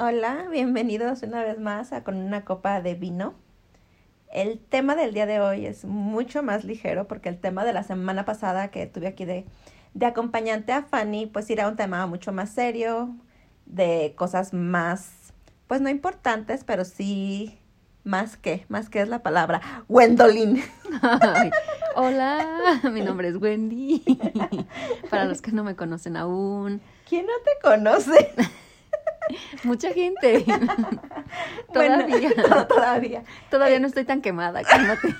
Hola, bienvenidos una vez más a Con una copa de vino. El tema del día de hoy es mucho más ligero porque el tema de la semana pasada que tuve aquí de, de acompañante a Fanny, pues era un tema mucho más serio, de cosas más, pues no importantes, pero sí más que, más que es la palabra, Gwendolyn. Ay, hola, mi nombre es Wendy. Para los que no me conocen aún. ¿Quién no te conoce? Mucha gente. Bueno, Todavía. to- todavía. Todavía no estoy tan quemada, cálmate.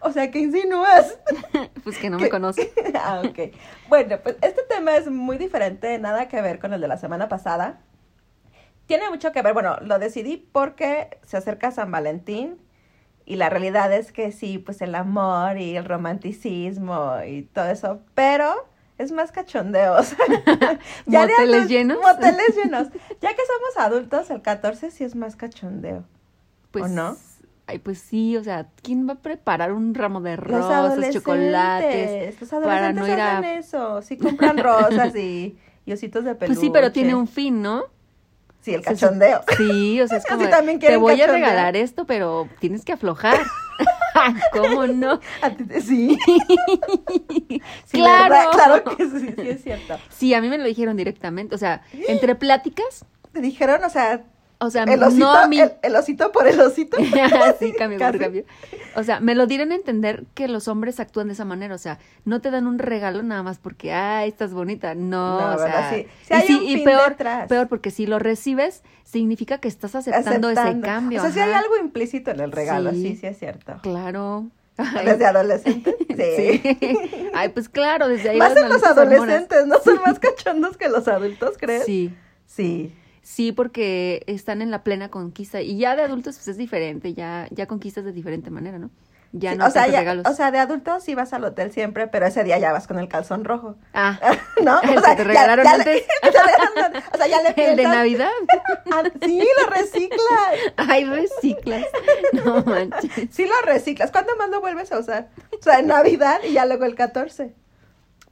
O sea, ¿qué insinúas? Pues que no ¿Qué? me conocen. ah, ok. Bueno, pues este tema es muy diferente, nada que ver con el de la semana pasada. Tiene mucho que ver, bueno, lo decidí porque se acerca San Valentín y la realidad es que sí, pues el amor y el romanticismo y todo eso, pero es más cachondeo. o sea, de ¿Moteles llenos? Moteles llenos. Ya que somos adultos, el 14 sí es más cachondeo. Pues, ¿O no? Ay, pues sí, o sea, ¿quién va a preparar un ramo de rosas, chocolates? los para adolescentes no ir a- hacen eso, sí compran rosas y, y ositos de peluche. Pues sí, pero tiene un fin, ¿no? Sí, el cachondeo. Sí, o sea, es como, de, también te voy a regalar esto, pero tienes que aflojar. ¿Cómo no? Sí. Sí, Claro. ¿verdad? Claro que sí, sí es cierto. Sí, a mí me lo dijeron directamente, o sea, entre pláticas, Te dijeron, o sea, o sea, el osito, no a mí. el, el osito por el osito. sí, cambio por cambio. O sea, me lo dieron a entender que los hombres actúan de esa manera. O sea, no te dan un regalo nada más porque, ay, estás bonita. No, No, o sea. Sí. Y hay sí, un y fin peor, detrás. peor, porque si lo recibes, significa que estás aceptando, ese cambio. O sea, sí hay algo implícito en el regalo, sí, Sí. sí, es cierto. Claro. Ay, Desde adolescente, sí. sí. Ay, pues claro, desde ahí. Más en los hormonas. adolescentes, ¿no? Son más cachondos que los adultos, ¿crees? Sí. Sí. Sí, porque están en la plena conquista. Y ya de adultos, pues es diferente. Ya, ya conquistas de diferente manera, ¿no? Ya Sí, no o, sea, ya- regalos. o sea, de adultos sí vas al hotel siempre, pero ese día ya vas con el calzón rojo. ah, ¿No? El O sea, que te ya- regalaron ya le- antes. te regalaron- o sea, ya le el de piensas- Navidad. Ah, sí, lo reciclas. Ay, reciclas. No manches. Sí lo reciclas. ¿Cuándo más lo vuelves a usar? O sea, en Navidad y ya luego el 14.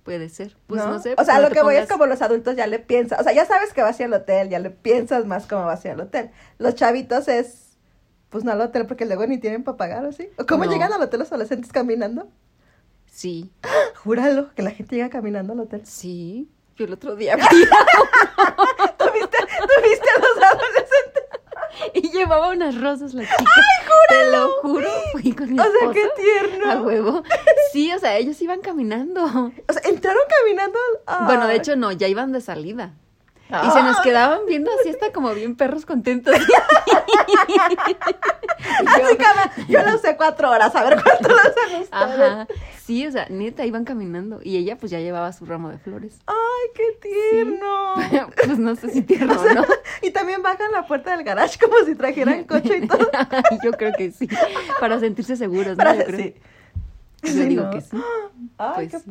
Puede ser. Pues no, sé. O sea, lo que voy es como los adultos ya le piensas. O sea, ya sabes que vas a ir al hotel, ya le piensas más cómo vas a ir al hotel. Los chavitos es, pues no al hotel porque luego ni tienen para pagar, ¿o sí? ¿O cómo No. llegan al hotel los adolescentes caminando? Sí, Júralo, que la gente llega caminando al hotel. sí. Yo el otro día vi ¿Tuviste, tuviste los? y llevaba unas rosas la chica. Te lo juro. Fui con mi O sea, qué tierno. A huevo. Sí, o sea, ellos iban caminando. O sea, entraron caminando. Ay. Bueno, de hecho, no, ya iban de salida. Y se nos Ay. quedaban viendo así hasta como bien perros contentos. Así que yo lo usé cuatro horas, a ver cuánto lo usan. Ajá. Sí, o sea, neta, iban caminando. Y ella pues ya llevaba su ramo de flores. Ay, qué tierno. pues no sé si tierno O sea, no. y también bajan la puerta del garage como si trajeran coche y todo. Yo creo que sí. Para sentirse seguros, ¿no? Para- Yo creo. sí. Yo Sí, digo ¿no? que sí. Ay, Pues qué sí.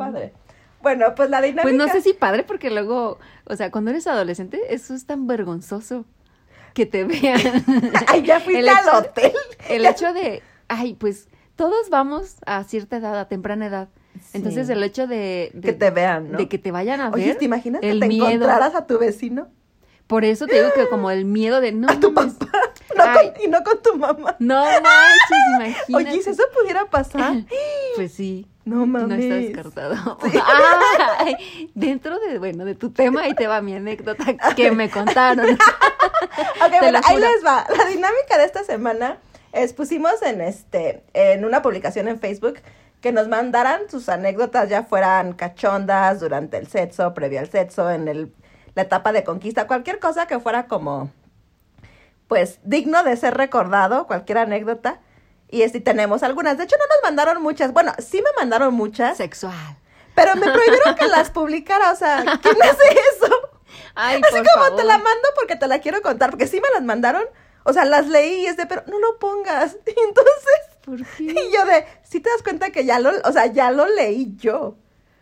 Bueno, pues la dinámica. Pues no sé si padre, porque luego, o sea, cuando eres adolescente, eso es tan vergonzoso que te vean. Ay, ya fuiste al hecho- hotel. El hecho de, ay, pues todos vamos a cierta edad, a temprana edad. Entonces el hecho de, de- Que te vean, ¿no? de que te vayan a ver. Oye, ¿te imaginas que el te miedo. encontraras a tu vecino? Por eso te digo que como el miedo de no. A tu mames, papá. No con- y no con tu mamá. No manches, imagínate. Oye, si eso pudiera pasar. Pues sí. No No mames. está descartado. Ay, dentro de, bueno, de tu tema, ahí te va mi anécdota que me contaron. Ok, Te bueno, ahí les va. La dinámica de esta semana es pusimos en este, en una publicación en Facebook que nos mandaran sus anécdotas, ya fueran cachondas durante el sexo, previo al sexo, en el, la etapa de conquista, cualquier cosa que fuera como, pues, digno de ser recordado, cualquier anécdota. Y este, tenemos algunas. De hecho, no nos mandaron muchas. Bueno, sí me mandaron muchas, Sexual. pero me prohibieron que las publicara. O sea, ¿quién hace eso? Ay, Así por como favor. te la mando porque te la quiero contar, porque sí me las mandaron, o sea, las leí y es de, pero no lo pongas. Y entonces, ¿Por qué? y yo de, sí te das cuenta que ya lo, o sea, ya lo leí yo.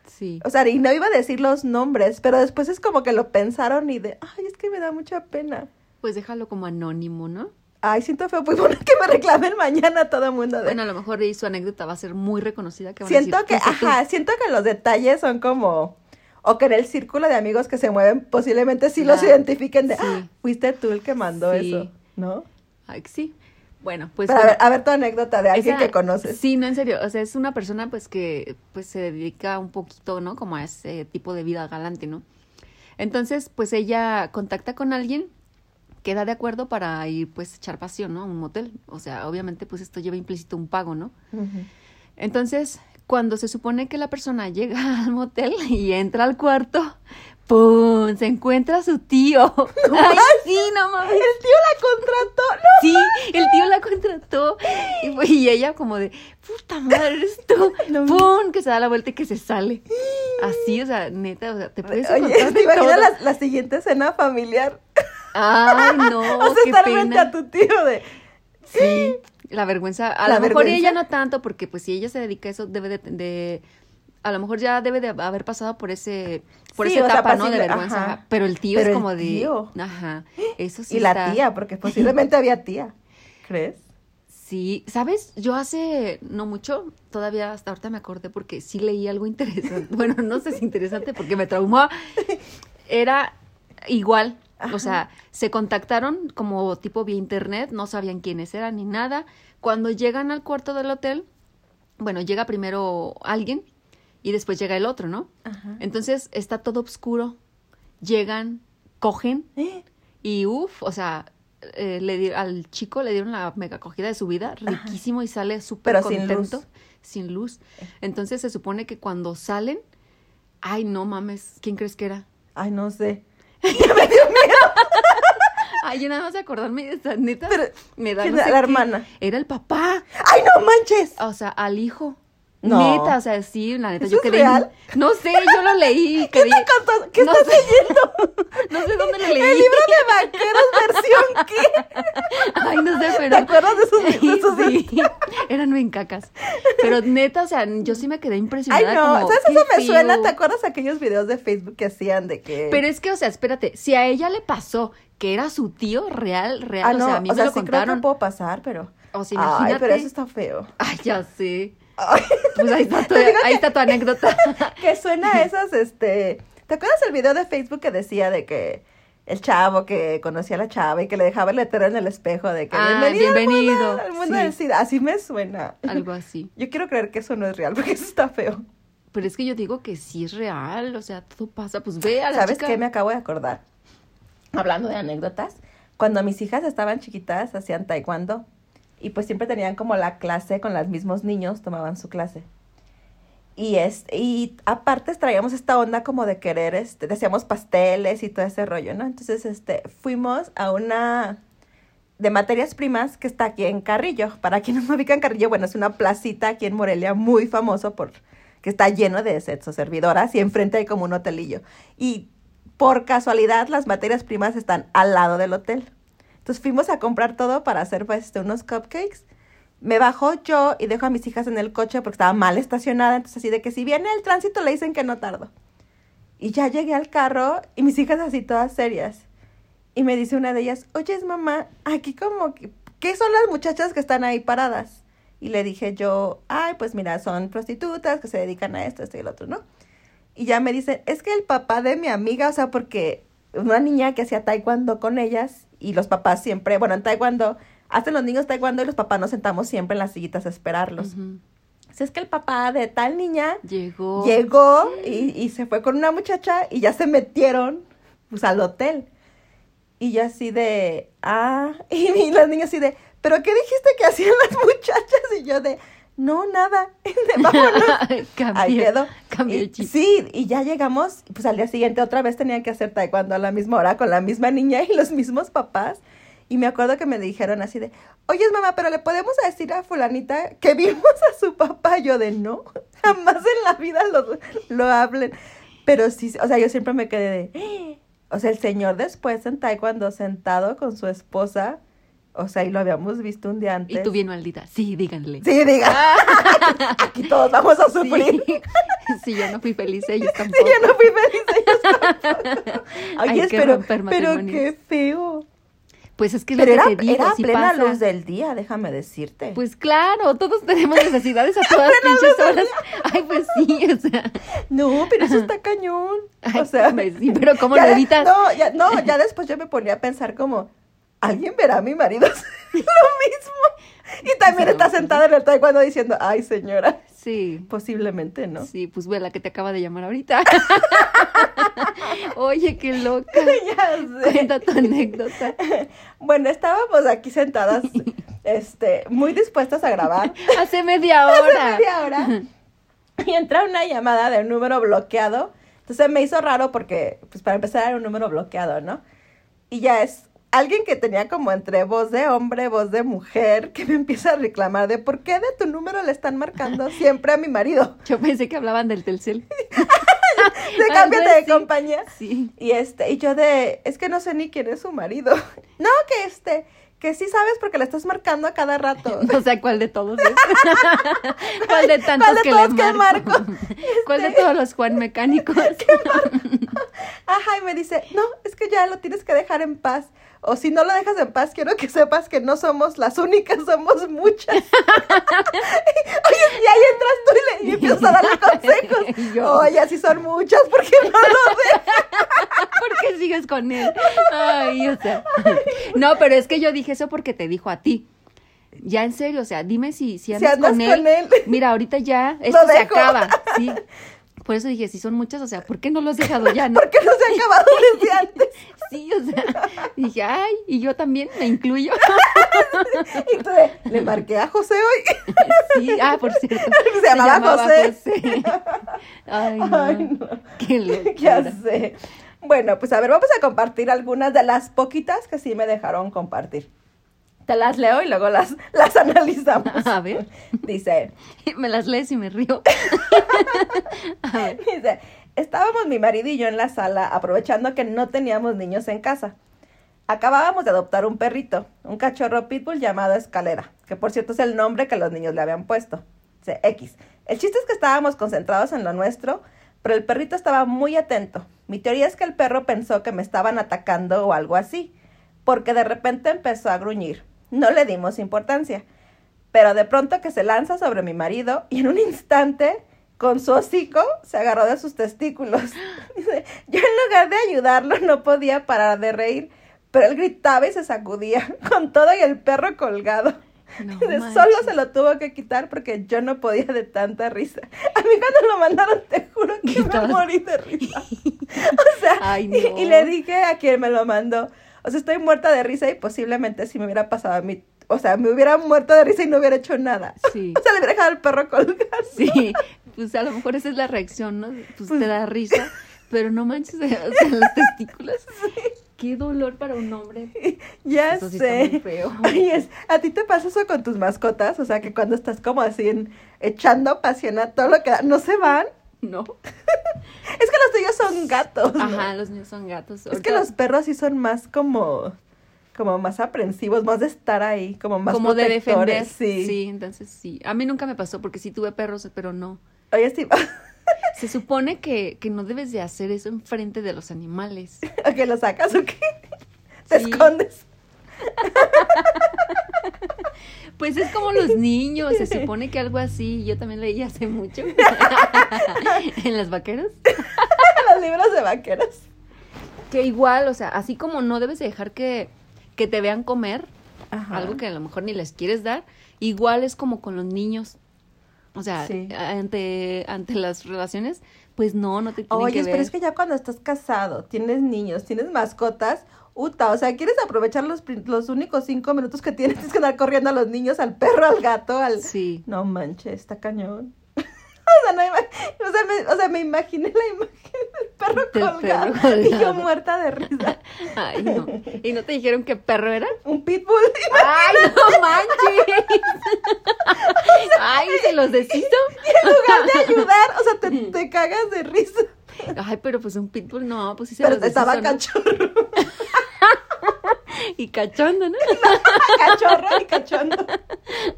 Sí. O sea, y no iba a decir los nombres, pero después es como que lo pensaron y de, ay, es que me da mucha pena. Pues déjalo como anónimo, ¿no? Ay, siento feo, pues bueno, que me reclamen mañana todo el mundo de... Bueno, a lo mejor ahí su anécdota va a ser muy reconocida. Que van a siento decir, que, ajá, siento que los detalles son como, o que en el círculo de amigos que se mueven posiblemente sí los identifiquen de, sí. "Ah, fuiste tú el que mandó Sí. eso, ¿no? Ay, sí. Bueno, pues... Pero a ver, a ver tu anécdota de alguien esa- que conoces. Sí, no, en serio. O sea, es una persona pues que pues se dedica un poquito, ¿no? Como a ese tipo de vida galante, ¿no? Entonces, pues ella contacta con alguien, queda de acuerdo para ir pues echar pasión, ¿no? A un motel. O sea, obviamente pues esto lleva implícito un pago, ¿no? Entonces, cuando se supone que la persona llega al motel y entra al cuarto, ¡pum! Se encuentra a su tío. ¡Ay, sí, no mames! El tío la contrató, ¿no? Sí, el tío la contrató. Y, ella como de, puta madre, eres tú. No. ¡Pum! Que se da la vuelta y que se sale. Así, o sea, neta, o sea, te puedes encontrar Oye, ¿te imaginas todo. la, la siguiente escena familiar? Ay, no, o sea, qué estar frente a tu tío de... Sí, la vergüenza. A ¿La lo mejor vergüenza? ella no tanto, porque pues si ella se dedica a eso, debe de, de- a lo mejor ya debe de haber pasado por ese, por Sí, esa sea, etapa, ¿no? De vergüenza. ajá. Pero el tío Pero es el como de, tío. ajá, eso sí y la está- tía, porque posiblemente había tía. ¿Crees? Sí, ¿sabes? Yo hace no mucho, todavía hasta ahorita me acordé porque sí leí algo interesante. Bueno, no sé si interesante porque me traumó. Era igual, o sea, se contactaron como tipo vía internet, no sabían quiénes eran ni nada. Cuando llegan al cuarto del hotel, bueno, llega primero alguien y después llega el otro, ¿no? Ajá. Entonces está todo oscuro. Llegan, cogen y uff, o sea, eh, le di- al chico le dieron la mega acogida de su vida, riquísimo y sale súper Pero sin contento. luz. Sin luz. Entonces se supone que cuando salen, ay, no mames, ¿quién crees que era? Ay, no sé. Ay, yo nada más acordarme de esa neta. Pero, me da La qué. hermana. Era el papá. ¡Ay, no manches! O sea, al hijo. No. Neta, o sea, sí, la neta, ¿Eso yo es quedé. real? No sé, yo lo leí. ¿Qué, quedé- está? ¿Qué no estás leyendo? No sé dónde lo leí. El libro de vaqueros versión qué? Ay, no sé, pero. ¿Te acuerdas de esos, de esos Sí, eran bien cacas. Pero neta, o sea, yo sí me quedé Ay, impresionada. no, como, ¿sabes? Eso me feo. suena. ¿Te acuerdas aquellos videos de Facebook que hacían de que. Pero es que, o sea, espérate, si a ella le pasó que era su tío real, real, ah, o sea, a mí o me sea, lo sí creo que contaron. puedo pasar, pero. O sea, Ay, imagínate. pero eso está feo. Ay, ya sé. Pues ahí está tu, Te digo ahí está tu anécdota. que suena a esas, este. ¿Te acuerdas el video de Facebook que decía de que el chavo que conocía a la chava y que le dejaba el letrero en el espejo de que Ah, bienvenido, bienvenido, al mundo, al mundo sí. del SIDA? Así me suena. Algo así. Yo quiero creer que eso no es real porque eso está feo. Pero es que yo digo que sí es real, o sea, todo pasa. Pues ve a la ¿Sabes chica. qué me acabo de acordar? Hablando de anécdotas, cuando mis hijas estaban chiquitas hacían taekwondo y pues siempre tenían como la clase con los mismos niños, tomaban su clase. Y es y aparte traíamos esta onda como de querer este decíamos pasteles y todo ese rollo, ¿no? Entonces este fuimos a una de materias primas que está aquí en Carrillo. Para quienes no ubican Carrillo, bueno, es una placita aquí en Morelia muy famoso por que está lleno de sexo servidoras y enfrente hay como un hotelillo. Y por casualidad las materias primas están al lado del hotel. Entonces fuimos a comprar todo para hacer pues, este, unos cupcakes. Me bajo yo y dejo a mis hijas en el coche porque estaba mal estacionada. Entonces así de que si viene el tránsito le dicen que no tardo. Y ya llegué al carro y mis hijas así todas serias. Y me dice una de ellas, oye, mamá, aquí como, que- ¿qué son las muchachas que están ahí paradas? Y le dije yo, ay, pues mira, son prostitutas que se dedican a esto, esto y el otro, ¿no? Y ya me dicen, es que el papá de mi amiga, o sea, porque una niña que hacía taekwondo con ellas y los papás siempre, bueno, en taekwondo, hacen los niños taekwondo y los papás nos sentamos siempre en las sillitas a esperarlos. Ujú. Si es que el papá de tal niña Llegó. llegó y, y se fue con una muchacha y ya se metieron pues al hotel. Y yo así de, ah, y, mi- las niñas así de, ¿pero qué dijiste que hacían las muchachas? Y yo de, no, nada, vámonos. Cambió, Ahí quedó. el chip. Sí, y ya llegamos, pues al día siguiente otra vez tenían que hacer taekwondo a la misma hora con la misma niña y los mismos papás. Y me acuerdo que me dijeron así de, oye mamá, pero le podemos decir a fulanita que vimos a su papá. Yo de, no, jamás en la vida lo, lo hablen. Pero sí, o sea, yo siempre me quedé de, "Eh". o sea, el señor después en taekwondo sentado con su esposa, o sea, y lo habíamos visto un día antes. Y tú bien maldita. Sí, díganle. Sí, diga, aquí todos vamos a sufrir. Sí. Sí, yo no fui feliz, ellos tampoco. Sí, yo no fui feliz. ellos tampoco. Oye, que pero, pero qué feo. Pues es que es lo Pero que era, te digo, era plena pasa. luz del día, déjame decirte. Pues claro, todos tenemos necesidades a todas pinches horas. Ay, pues sí, o sea. No, pero eso está cañón. Ay, o sea, pues sí, pero ¿cómo ya lo evitas? No, ya, no, ya después yo me ponía a pensar como, ¿alguien verá a mi marido lo mismo? Y también está sentada en el taekwondo diciendo, ay señora, Sí. posiblemente no. Sí, pues ve la que te acaba de llamar ahorita. Oye, qué loca. ya sé. Cuenta tu anécdota. Bueno, estábamos aquí sentadas, este, muy dispuestas a grabar. Hace media hora. Hace media hora. Y entra una llamada de un número bloqueado. Entonces me hizo raro porque, pues para empezar era un número bloqueado, ¿no? Y ya es alguien que tenía como entre voz de hombre, voz de mujer, que me empieza a reclamar de por qué de tu número le están marcando siempre a mi marido. Yo pensé que hablaban del Telcel. De cámbiate de compañía. Sí. Y este, y yo de, es que no sé ni quién es su marido. No, que este, que sí sabes porque le estás marcando a cada rato. No sé cuál de todos es. ¿Cuál de tantos ¿Cuál de que todos le que marco? marco? ¿Cuál de Este- todos los Juan mecánicos? Ajá, y me dice, no, es que ya lo tienes que dejar en paz. O si no lo dejas en paz, quiero que sepas que no somos las únicas, somos muchas. Oye, y ahí entras tú y, le, y empiezas a darle consejos. Yo. Oye, así son muchas, porque no lo dejas? ¿Por qué sigues con él? Ay, o sea. No, pero es que yo dije eso porque te dijo a ti. Ya en serio, o sea, dime si, si andas, andas con, él, con él. Mira, ahorita ya esto se acaba. Sí. Por eso dije, si son muchas, o sea, ¿por qué no lo has dejado ya? No? Porque no se ha acabado desde antes. Sí, o sea, dije, ay, y yo también me incluyo. Y tú de, le marqué a José hoy. Sí, ah, por cierto. Se llamaba José. José. Ay, no. Ay, no. Qué Ya locura. sé. Bueno, pues a ver, vamos a compartir algunas de las poquitas que sí me dejaron compartir. Te las leo y luego las, las analizamos. A ver. Dice, Me las lees y me río. A ver. dice, estábamos mi marido y yo en la sala aprovechando que no teníamos niños en casa. Acabábamos de adoptar un perrito, un cachorro pitbull llamado Escalera, que por cierto es el nombre que los niños le habían puesto. X. El chiste es que estábamos concentrados en lo nuestro, pero el perrito estaba muy atento. Mi teoría es que el perro pensó que me estaban atacando o algo así, porque de repente empezó a gruñir. No le dimos importancia, pero de pronto que se lanza sobre mi marido y en un instante, con su hocico, se agarró de sus testículos. Dice, yo en lugar de ayudarlo no podía parar de reír, pero él gritaba y se sacudía, con todo y el perro colgado. No Dice. Solo se lo tuvo que quitar porque yo no podía de tanta risa. A mí cuando lo mandaron, te juro que me morí de risa. O sea, Ay, y- no. y, le dije a quien me lo mandó, o sea, estoy muerta de risa y posiblemente si me hubiera pasado a mí, o sea, me hubiera muerto de risa y no hubiera hecho nada. Sí. O sea, le hubiera dejado al perro colgado. Sí, pues a lo mejor esa es la reacción, ¿no? Pues, Pues- te da risa, pero no manches, o sea, los testículos. Qué dolor para un hombre. Ya Eso sí está sé. muy feo. Oye, es- ¿a ti te pasa eso con tus mascotas? O sea, que cuando estás como así en- echando pasión a todo lo que da, no se van. No. Es que los tuyos son gatos. ¿no? Ajá, los niños son gatos. Es que los perros sí son más como, como más aprensivos, más de estar ahí, como más como de protectores, defender. Sí. entonces sí. A mí nunca me pasó porque sí tuve perros, pero no. Oye, Se supone que, que no debes de hacer eso enfrente de los animales. ¿a qué lo sacas o qué? Te Sí. escondes. Pues es como los niños, se supone que algo así, yo también leí hace mucho. en las vaqueras. los libros de vaqueros. Que igual, o sea, así como no debes de dejar que, que te vean comer, Ajá. algo que a lo mejor ni les quieres dar, igual es como con los niños. O sea, Sí. ante, ante las relaciones, pues no, no te tienen Oye, que ver. pero es que ya cuando estás casado, tienes niños, tienes mascotas, uta, o sea, quieres aprovechar los, los únicos cinco minutos que tienes, tienes que andar corriendo a los niños, al perro, al gato, al... Sí. No manches, está cañón. O, sea, no o, sea, me, o sea, me imaginé la imagen del perro Del colgado, perro y yo muerta de risa. Ay, no. ¿Y no te dijeron qué perro era? Un pitbull. ¡Ay, no manches! ¡Ay, se los deshizo! en lugar de ayudar, o sea, te, te cagas de risa. Ay, pero pues un pitbull no, pues sí se Pero los deshizo, estaba cachorro. Y cachondo, ¿no? cachorro y cachondo.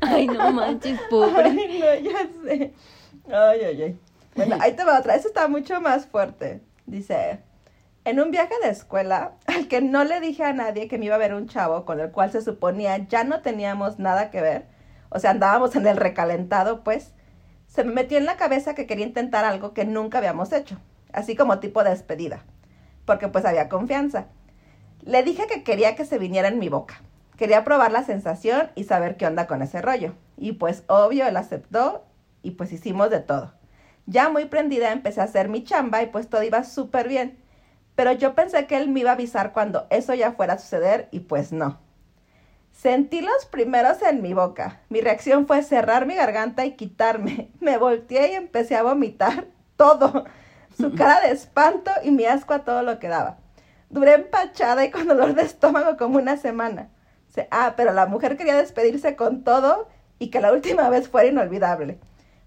Ay, no manches, pobre. Ay, no, ya sé. Ay, ay, ay. Bueno, ahí te va otra. Esa está mucho más fuerte. Dice, En un viaje de escuela, al que no le dije a nadie que me iba a ver un chavo con el cual se suponía ya no teníamos nada que ver, o sea, andábamos en el recalentado, pues, se me metió en la cabeza que quería intentar algo que nunca habíamos hecho, así como tipo de despedida, porque pues había confianza. Le dije que quería que se viniera en mi boca. Quería probar la sensación y saber qué onda con ese rollo. Y pues obvio, él aceptó y pues hicimos de todo. Ya muy prendida empecé a hacer mi chamba y pues todo iba súper bien. Pero yo pensé que él me iba a avisar cuando eso ya fuera a suceder y pues no. Sentí los primeros en mi boca. Mi reacción fue cerrar mi garganta y quitarme. Me volteé y empecé a vomitar todo. Su cara de espanto y mi asco a todo lo que daba. Duré empachada y con dolor de estómago como una semana. Ah, pero la mujer quería despedirse con todo y que la última vez fuera inolvidable.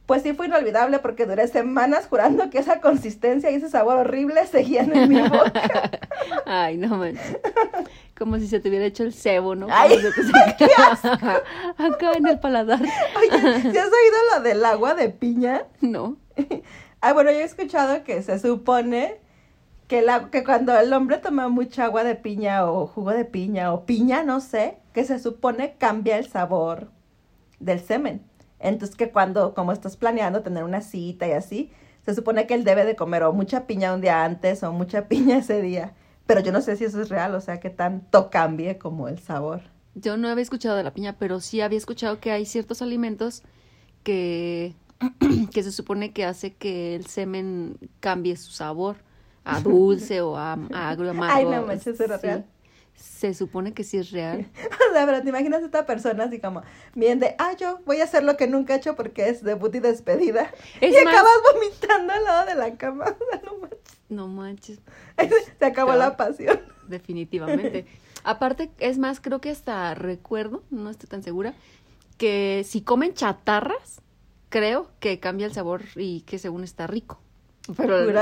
Pues sí fue inolvidable porque duré semanas jurando que esa consistencia y ese sabor horrible seguían en mi boca. Ay, no manches. Como si se te hubiera hecho el cebo, ¿no? Ay, qué Acá en el paladar. Oye, ¿sí has oído lo del agua de piña? No. Ah, bueno, yo he escuchado que se supone que, la, que cuando el hombre toma mucha agua de piña o jugo de piña o piña, no sé, que se supone cambia el sabor del semen. Entonces que cuando, como estás planeando tener una cita y así, se supone que él debe de comer o mucha piña un día antes o mucha piña ese día. Pero yo no sé si eso es real, o sea, que tanto cambie como el sabor. Yo no había escuchado de la piña, pero sí había escuchado que hay ciertos alimentos que, que se supone que hace que el semen cambie su sabor a dulce o a, amargo. Ay, no manches, ¿es real? Se supone que sí es real. o sea, pero te imaginas a esta persona así como, bien de, ah, yo voy a hacer lo que nunca he hecho porque es debut y despedida. y acabas vomitando al lado de la cama. no manches. No manches. Se acabó la pasión. Definitivamente. Aparte, es más, creo que hasta recuerdo, no estoy tan segura, que si comen chatarras, creo que cambia el sabor y que según está rico. Pero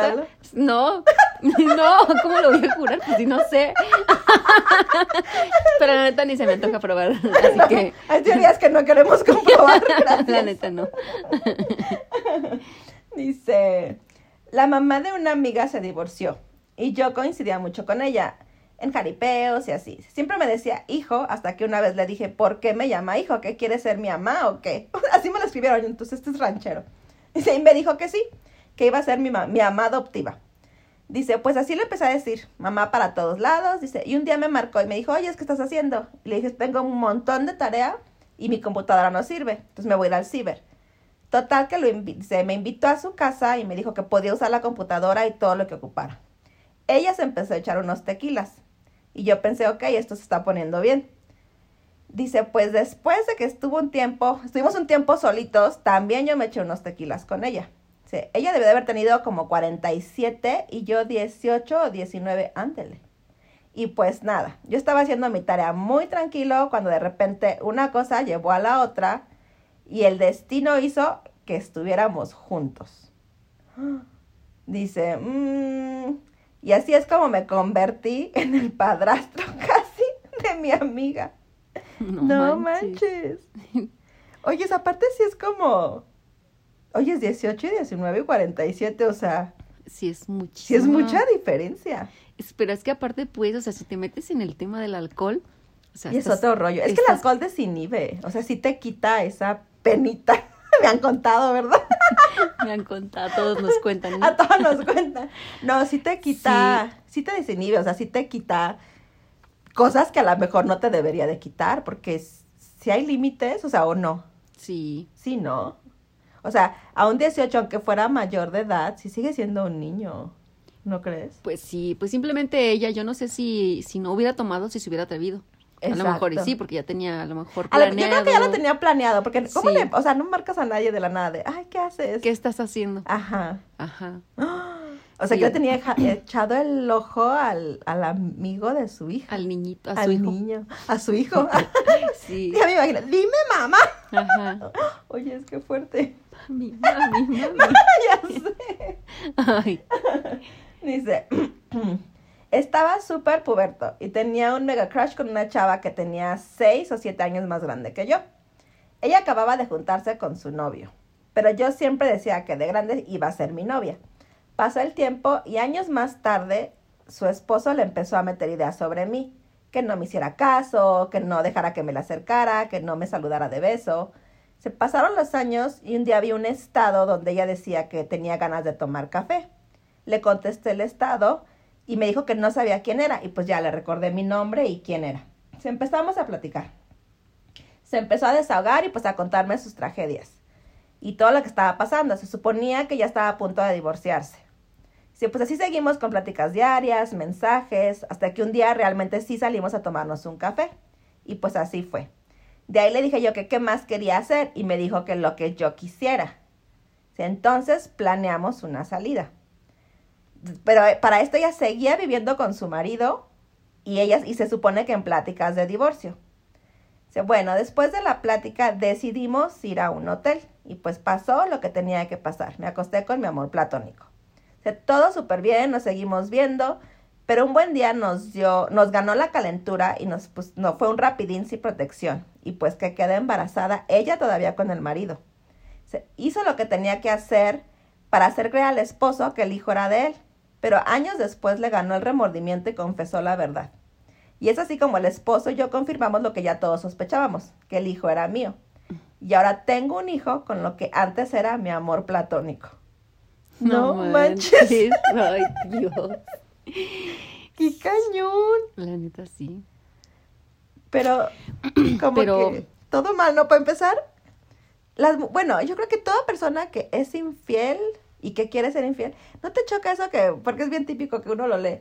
no, no, ¿cómo lo voy a jurar? Pues si no sé. Pero la neta ni se me antoja probar, así que... Hay teorías que no queremos comprobar, La neta no. Dice, la mamá de una amiga se divorció y yo coincidía mucho con ella en jaripeos y así. Siempre me decía hijo, hasta que una vez le dije, ¿por qué me llama hijo? ¿Qué quiere ser mi mamá o qué? Así me lo escribieron, entonces este es ranchero. Y me dijo que sí que iba a ser mi, mi mamá adoptiva. Dice, pues así le empecé a decir, mamá para todos lados, dice, y un día me marcó y me dijo, oye, ¿qué estás haciendo? Y le dije, tengo un montón de tarea y mi computadora no sirve, entonces me voy a ir al ciber. Total que lo se me invitó a su casa y me dijo que podía usar la computadora y todo lo que ocupara. Ella se empezó a echar unos tequilas y yo pensé, ok, esto se está poniendo bien. Dice, pues después de que estuvo un tiempo, estuvimos un tiempo solitos, también yo me eché unos tequilas con ella ella debe de haber tenido como 47 y yo 18 o 19, ándele. Y pues nada, yo estaba haciendo mi tarea muy tranquilo cuando de repente una cosa llevó a la otra y el destino hizo que estuviéramos juntos. Dice, mmm, y así es como me convertí en el padrastro casi de mi amiga. No, manches. Oye, esa parte sí es como Oye, es 18 y 19 y 47, o sea. Sí, es muchísimo. Sí, es mucha diferencia. pero es que aparte, pues, o sea, si te metes en el tema del alcohol. O sea, y es otro rollo. Es que el alcohol desinhibe. O sea, sí te quita esa penita. Me han contado, ¿verdad? Me han contado, a todos nos cuentan. A todos nos cuentan. No, sí te quita, sí. sí te desinhibe, o sea, sí te quita cosas que a lo mejor no te debería de quitar, porque si hay límites, o sea, o no. Sí. Sí, ¿no? O sea, a un 18, aunque fuera mayor de edad, sí sigue siendo un niño. ¿No crees? Pues sí, pues simplemente ella, yo no sé si, si no hubiera tomado, si se hubiera atrevido. A lo mejor y sí, porque ya tenía a lo mejor planeado. yo creo que ya lo tenía planeado, porque ¿cómo le, o sea, no marcas a nadie de la nada de, ay, ¿qué haces? ¿Qué estás haciendo? Ajá. Aja. O sea, que yo tenía echado el ojo al, al amigo de su hija. Al niñito, a su hijo. niño, a su hijo. sí. Ya me imagino, dime mamá. Ajá. Oye, es que fuerte. Mami, mami, mami. ya sé. Ay. Dice, estaba súper puberto y tenía un mega crush con una chava que tenía seis o siete años más grande que yo. Ella acababa de juntarse con su novio, pero yo siempre decía que de grande iba a ser mi novia. Pasó el tiempo y años más tarde su esposo le empezó a meter ideas sobre mí, que no me hiciera caso, que no dejara que me la acercara, que no me saludara de beso. Se pasaron los años y un día vi un estado donde ella decía que tenía ganas de tomar café. Le contesté el estado y me dijo que no sabía quién era y pues ya le recordé mi nombre y quién era. Se empezamos a platicar. Se empezó a desahogar y pues a contarme sus tragedias y todo lo que estaba pasando. Se suponía que ya estaba a punto de divorciarse. Pues así seguimos con pláticas diarias, mensajes, hasta que un día realmente sí salimos a tomarnos un café. Y pues así fue. De ahí le dije yo que qué más quería hacer y me dijo que lo que yo quisiera. Entonces planeamos una salida. Pero eh, para esto ella seguía viviendo con su marido y ella y se supone que en pláticas de divorcio. Bueno, después de la plática decidimos ir a un hotel y pues pasó lo que tenía que pasar. Me acosté con mi amor platónico. Todo súper bien, nos seguimos viendo, pero un buen día nos dio, nos ganó la calentura y nos, pues, no, fue un rapidín sin protección. Y pues que quedé embarazada, ella todavía con el marido. Se hizo lo que tenía que hacer para hacer creer al esposo que el hijo era de él, pero años después le ganó el remordimiento y confesó la verdad. Y es así como el esposo y yo confirmamos lo que ya todos sospechábamos, que el hijo era mío. Y ahora tengo un hijo con lo que antes era mi amor platónico. No, manches. Ay, Dios. ¡Qué cañón! La neta, sí. Pero, como que todo mal, ¿no? Para empezar, las, bueno, yo creo que toda persona que es infiel y que quiere ser infiel, ¿no te choca eso que, porque es bien típico que uno lo lee?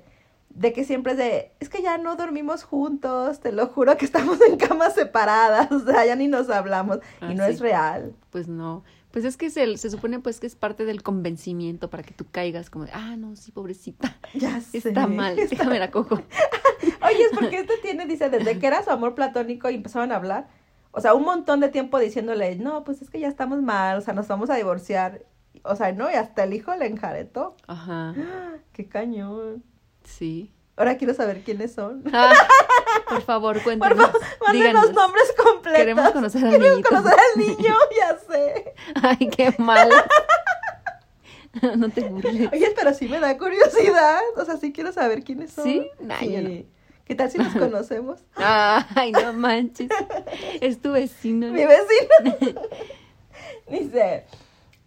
de que siempre es de, es que ya no dormimos juntos, te lo juro que estamos en camas separadas, o sea, ya ni nos hablamos y no es real. Pues no, pues es que se, se supone pues que es parte del convencimiento para que tú caigas como de, ah, no, sí, pobrecita, ya sé. está mal, déjame la cojo. Oye, es porque este tiene, dice, desde que era su amor platónico y empezaron a hablar, o sea, un montón de tiempo diciéndole, no, pues es que ya estamos mal, o sea, nos vamos a divorciar, o sea, no, y hasta el hijo le enjaretó. Ajá. Qué cañón. Sí. Ahora quiero saber quiénes son. Ah, por favor, cuéntanos. Por favor, los nombres completos. Queremos conocer al Queremos conocer al niño, ya sé. Ay, qué mal. no te burles. Oye, pero sí me da curiosidad. O sea, sí quiero saber quiénes son. ¿Sí? sí. ¿Qué tal si nos conocemos? Ay, no manches. Es tu vecino. Mi vecino. Dice,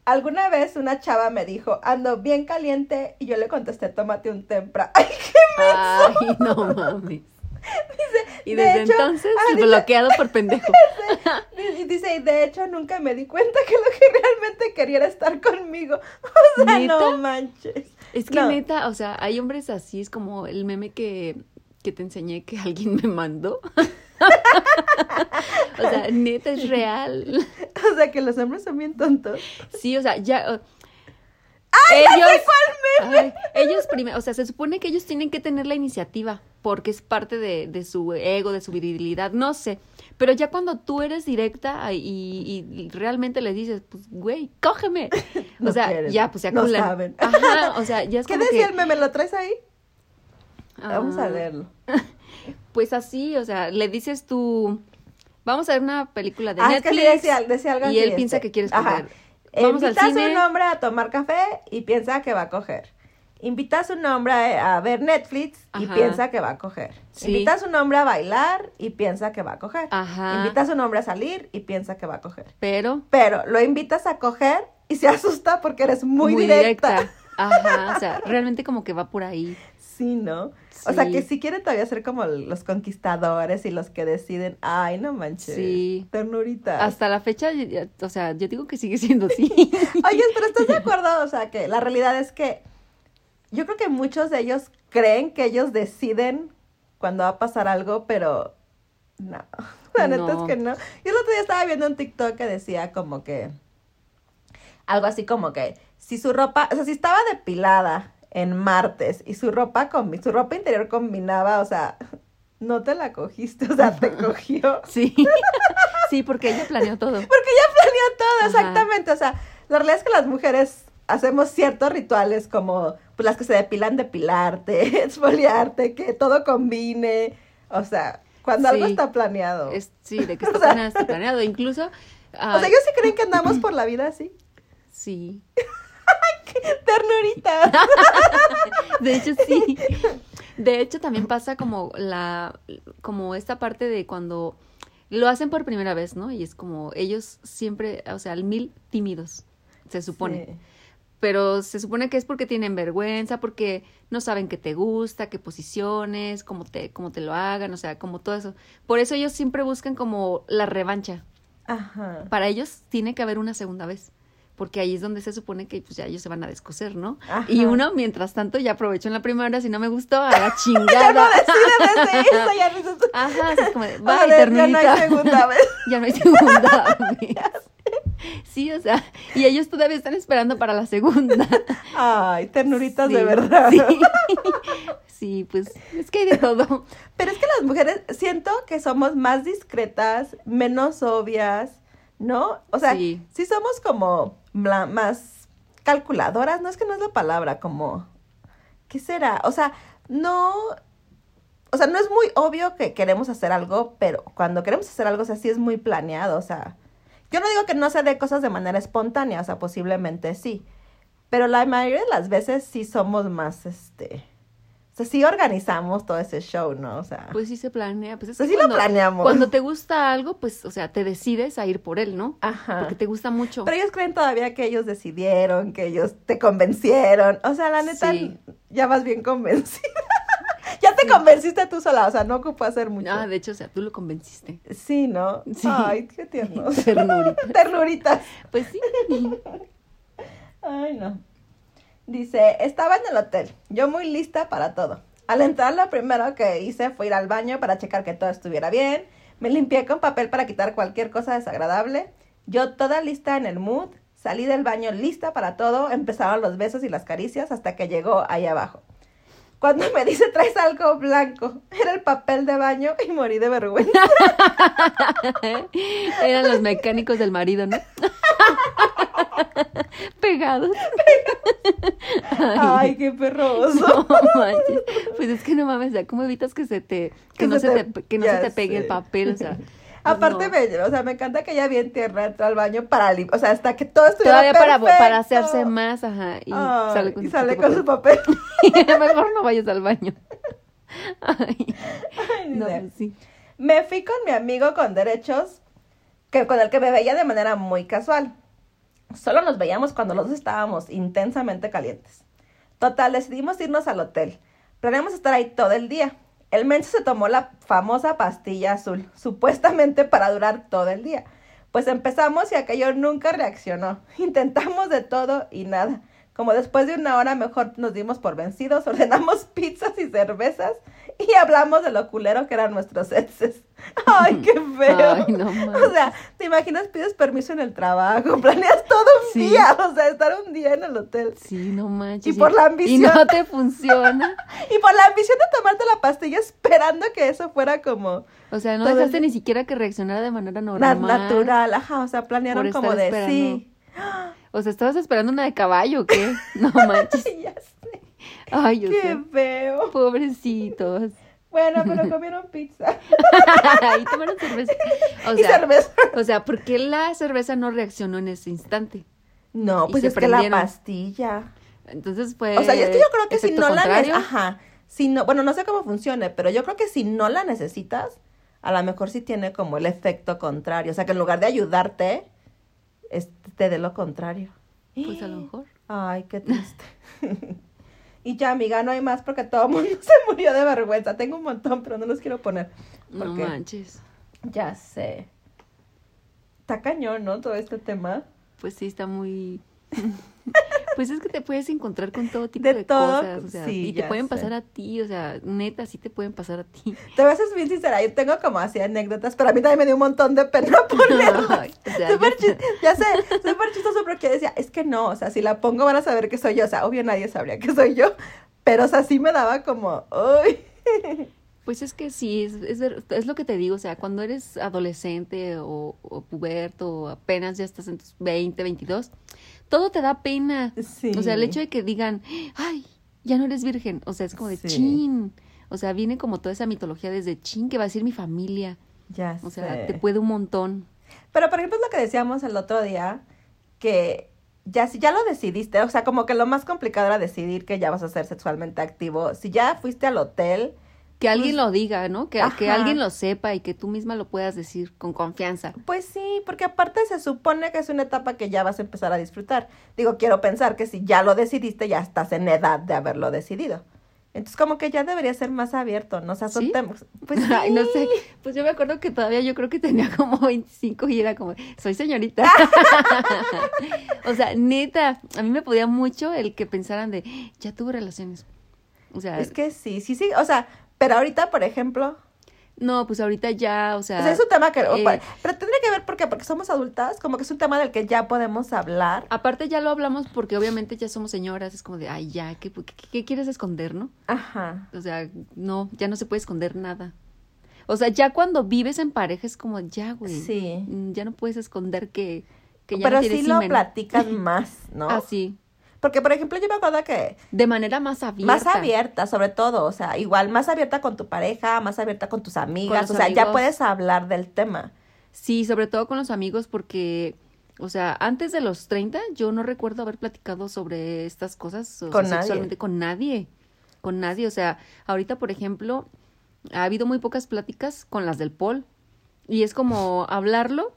Alguna vez una chava me dijo, ando bien caliente, y yo le contesté, tómate un tempra. ¡Ay, qué menso! Ay, no mames. Dice, y desde entonces ah, bloqueado por pendejo. Dice, dice, y de hecho nunca me di cuenta que lo que realmente quería era estar conmigo. O sea, no manches. Es que neta, o sea, hay hombres así, es como el meme que, que te enseñé que alguien me mandó. o sea, neta es real. O sea, que los hombres son bien tontos. Sí, o sea, ya... ¡Ay, ellos, cuál ellos primero, o sea, se supone que ellos tienen que tener la iniciativa porque es parte de, de su ego, de su virilidad, no sé. Pero ya cuando tú eres directa y, y, realmente les dices, pues, güey, cógeme. O sea, ya, pues se No saben. Ajá, o sea, ya es ¿Qué como decía el meme? ¿Lo traes ahí? Vamos a leerlo. Pues así, o sea, le dices tú, vamos a ver una película de ah, Netflix. Es que decía, decía algo y él piensa que quieres coger. Vamos Invitas al cine. a un hombre a tomar café y piensa que va a coger. Invitas a un hombre a, ver Netflix y piensa que va a coger. Invitas a un hombre a bailar y piensa que va a coger. Ajá. Invitas a un hombre a salir y piensa que va a coger. Pero. Pero lo invitas a coger y se asusta porque eres muy, directa. Ajá, o sea, realmente como que va por ahí. Sí, ¿no? O sea, que si quieren todavía ser como los conquistadores y los que deciden, ay, no manches. Sí. Ternurita. Hasta la fecha, o sea, yo digo que sigue siendo así. Oye, pero ¿estás de acuerdo? O sea, que la realidad es que yo creo que muchos de ellos creen que ellos deciden cuando va a pasar algo, pero no. La neta es que no. Yo el otro día estaba viendo un TikTok que decía como que algo así como que si su ropa, o sea, si estaba depilada en martes y su ropa con su ropa interior combinaba, o sea, no te la cogiste, o sea, te cogió. Sí. Sí, porque ella planeó todo. Porque ella planeó todo, exactamente. O sea, la realidad es que las mujeres hacemos ciertos rituales como pues las que se depilan depilarte, exfoliarte, que todo combine. O sea, cuando algo está planeado. sí, de que está, planeado, está planeado. Incluso. o sea, ellos sí creen que andamos por la vida así. Sí. Ternurita. De hecho, sí. De hecho, también pasa como la, como esta parte de cuando lo hacen por primera vez, ¿no? Y es como ellos siempre, o sea, al mil tímidos, se supone. Sí. Pero se supone que es porque tienen vergüenza, porque no saben qué te gusta, qué posiciones, cómo te, cómo te lo hagan, o sea, como todo eso. Por eso ellos siempre buscan como la revancha. Ajá. Para ellos tiene que haber una segunda vez. Porque ahí es donde se supone que pues ya ellos se van a descoser, ¿no? Ajá. Y uno, mientras tanto, ya aprovecho en la primera, si no me gustó, a la Ya no chingada. decides eso, ya no dices, Ajá, así es como de, "A bye, ver, ya no hay ternurita". segunda vez. Ya no hay segunda vez. Sí, o sea, y ellos todavía están esperando para la segunda. Ay, ternuritas Sí, de verdad. Sí. Sí, pues es que hay de todo. Pero es que las mujeres siento que somos más discretas, menos obvias, ¿no? O sea, sí, Sí. somos como más calculadoras, no es que no es la palabra, como ¿qué será? O sea, no o sea, no es muy obvio que queremos hacer algo, pero cuando queremos hacer algo, o sea, sí es muy planeado, o sea, yo no digo que no se dé cosas de manera espontánea, o sea, posiblemente sí, pero la mayoría de las veces sí somos más, este, o sea, sí organizamos todo ese show, ¿no? O sea, Pues sí se planea. Pues es Pues que sí lo planeamos. Cuando te gusta algo, pues, o sea, te decides a ir por él, ¿no? ajá. Porque te gusta mucho. Pero ellos creen todavía que ellos decidieron, que ellos te convencieron. O sea, la neta, Sí. ya vas bien convencida. ya te convenciste tú sola, o sea, no ocupo hacer mucho. Ah, de hecho, o sea, tú lo convenciste. Sí, ¿no? Sí. Ay, qué tierno. Ternurita. Ternuritas. Pues sí. Ay, no. Dice, estaba en el hotel, yo muy lista para todo. Al entrar lo primero que hice fue ir al baño para checar que todo estuviera bien. Me limpié con papel para quitar cualquier cosa desagradable. Yo toda lista en el mood. Salí del baño lista para todo. Empezaron los besos y las caricias hasta que llegó ahí abajo. Cuando me dice traes algo blanco, era el papel de baño y morí de vergüenza. Eran los mecánicos del marido, ¿no? Pegados. Ay, qué perroso. No manches. Pues es que no mames, ¿cómo evitas que se te, que, Que no se te- te, que no se te pegue el papel? O sea. Aparte, no. me, o sea, me encanta que ella bien tierna entra al baño para lim- o sea, hasta que todo estuviera Todavía para, perfecto. para hacerse más, ajá. Y sale con, y su sale con su papel. papel. Mejor no vayas al baño. Ay, Ay, no, pues sí. Me fui con mi amigo con derechos, que con el que me veía de manera muy casual. Solo nos veíamos cuando los dos estábamos intensamente calientes. Total, decidimos irnos al hotel. Planeamos estar ahí todo el día. El menso se tomó la famosa pastilla azul, supuestamente para durar todo el día. Pues empezamos y aquello nunca reaccionó. Intentamos de todo y nada. Como después de una hora mejor nos dimos por vencidos, ordenamos pizzas y cervezas y hablamos de lo culero que eran nuestros exes. Ay, qué feo. Ay, no O sea, ¿te imaginas? Pides permiso en el trabajo, planeas todo un Sí. día, o sea, estar un día en el hotel. Sí, no manches. Y por la ambición. Y no te funciona. Y por la ambición de tomarte la pastilla esperando que eso fuera como O sea, no el dejaste ni siquiera que reaccionara de manera na- normal. natural, ajá, o sea, planearon como de esperando. sí. O sea, estabas esperando una de caballo, ¿o ¿qué? No manches. ya sé. Ay, yo Qué sé. feo. Pobrecitos. Bueno, pero comieron pizza y tomaron cerveza. O y sea, cerveza. o sea, ¿por qué la cerveza no reaccionó en ese instante? No, y pues es que la pastilla. Entonces fue. O sea, es que yo creo que si no la contrario. necesitas, ajá, si no, bueno, no sé cómo funcione, pero yo creo que si no la necesitas, a lo mejor sí tiene como el efecto contrario, o sea, que en lugar de ayudarte, es- te dé lo contrario. Pues a lo mejor. Ay, qué triste. y ya, amiga, no hay más porque todo el mundo se murió de vergüenza. Tengo un montón, pero no los quiero poner. No manches. Ya sé. Está cañón, ¿no? Todo este tema. Pues sí, está muy. pues es que te puedes encontrar con todo tipo De de, todo, cosas. O sea, sí, y te pueden sé. pasar a ti. O sea, neta, sí te pueden pasar a ti. Te voy a ser bien sincera, yo tengo como así anécdotas, pero a mí también me dio un montón de pena ponerlas. O sea, Súper ya- sé, súper chistoso porque decía, es que no, o sea, si la pongo van a saber que soy yo, o sea, obvio nadie sabría que soy yo, pero o sea, sí me daba como, uy, Pues es que sí, es, es, ver- es lo que te digo, o sea, cuando eres adolescente o, o puberto o apenas ya estás en tus 20, 22, todo te da pena. sí. O sea, el hecho de que digan, ay, ya no eres virgen, o sea, es como de Sí. chin. O sea, viene como toda esa mitología desde chin, que va a decir mi familia. Ya O sea, sé. te puede un montón. Pero por ejemplo es lo que decíamos el otro día, que ya si ya lo decidiste, o sea, como que lo más complicado era decidir que ya vas a ser sexualmente activo. Si ya fuiste al hotel, Que alguien lo diga, ¿no? Que, que alguien lo sepa y que tú misma lo puedas decir con confianza. pues sí, porque aparte se supone que es una etapa que ya vas a empezar a disfrutar. Digo, quiero pensar que si ya lo decidiste, ya estás en edad de haberlo decidido. Entonces, como que ya debería ser más abierto, ¿no? O sea. Pues Ay, no sé. Pues yo me acuerdo que todavía yo creo que tenía como 25 y era como, soy señorita. o sea, neta, a mí me podía mucho el que pensaran de, ya tuve relaciones. O sea, Es que sí, sí, sí. O sea, pero ahorita, por ejemplo, no, pues ahorita ya, o sea, o sea, es un tema que. eh, pero tendría que ver por qué, porque somos adultas, como que es un tema del que ya podemos hablar. aparte ya lo hablamos porque obviamente ya somos señoras, es como de, ay, ya, ¿qué, qué, qué quieres esconder, no? Ajá. O sea, no, ya no se puede esconder nada. O sea, ya cuando vives en pareja es como, ya, güey. Sí. Ya no puedes esconder que, que ya Pero no sí lo himen. platicas más, ¿no? Así. Porque, por ejemplo, yo me acuerdo que De manera más abierta. más abierta, sobre todo, o sea, igual más abierta con tu pareja, más abierta con tus amigas, o sea, ya puedes hablar del tema. Sí, sobre todo con los amigos porque, o sea, antes de los 30 yo no recuerdo haber platicado sobre estas cosas o Con sea, nadie. sexualmente con nadie. Con nadie. O sea, ahorita, por ejemplo, ha habido muy pocas pláticas con las del Paul. Y es como hablarlo.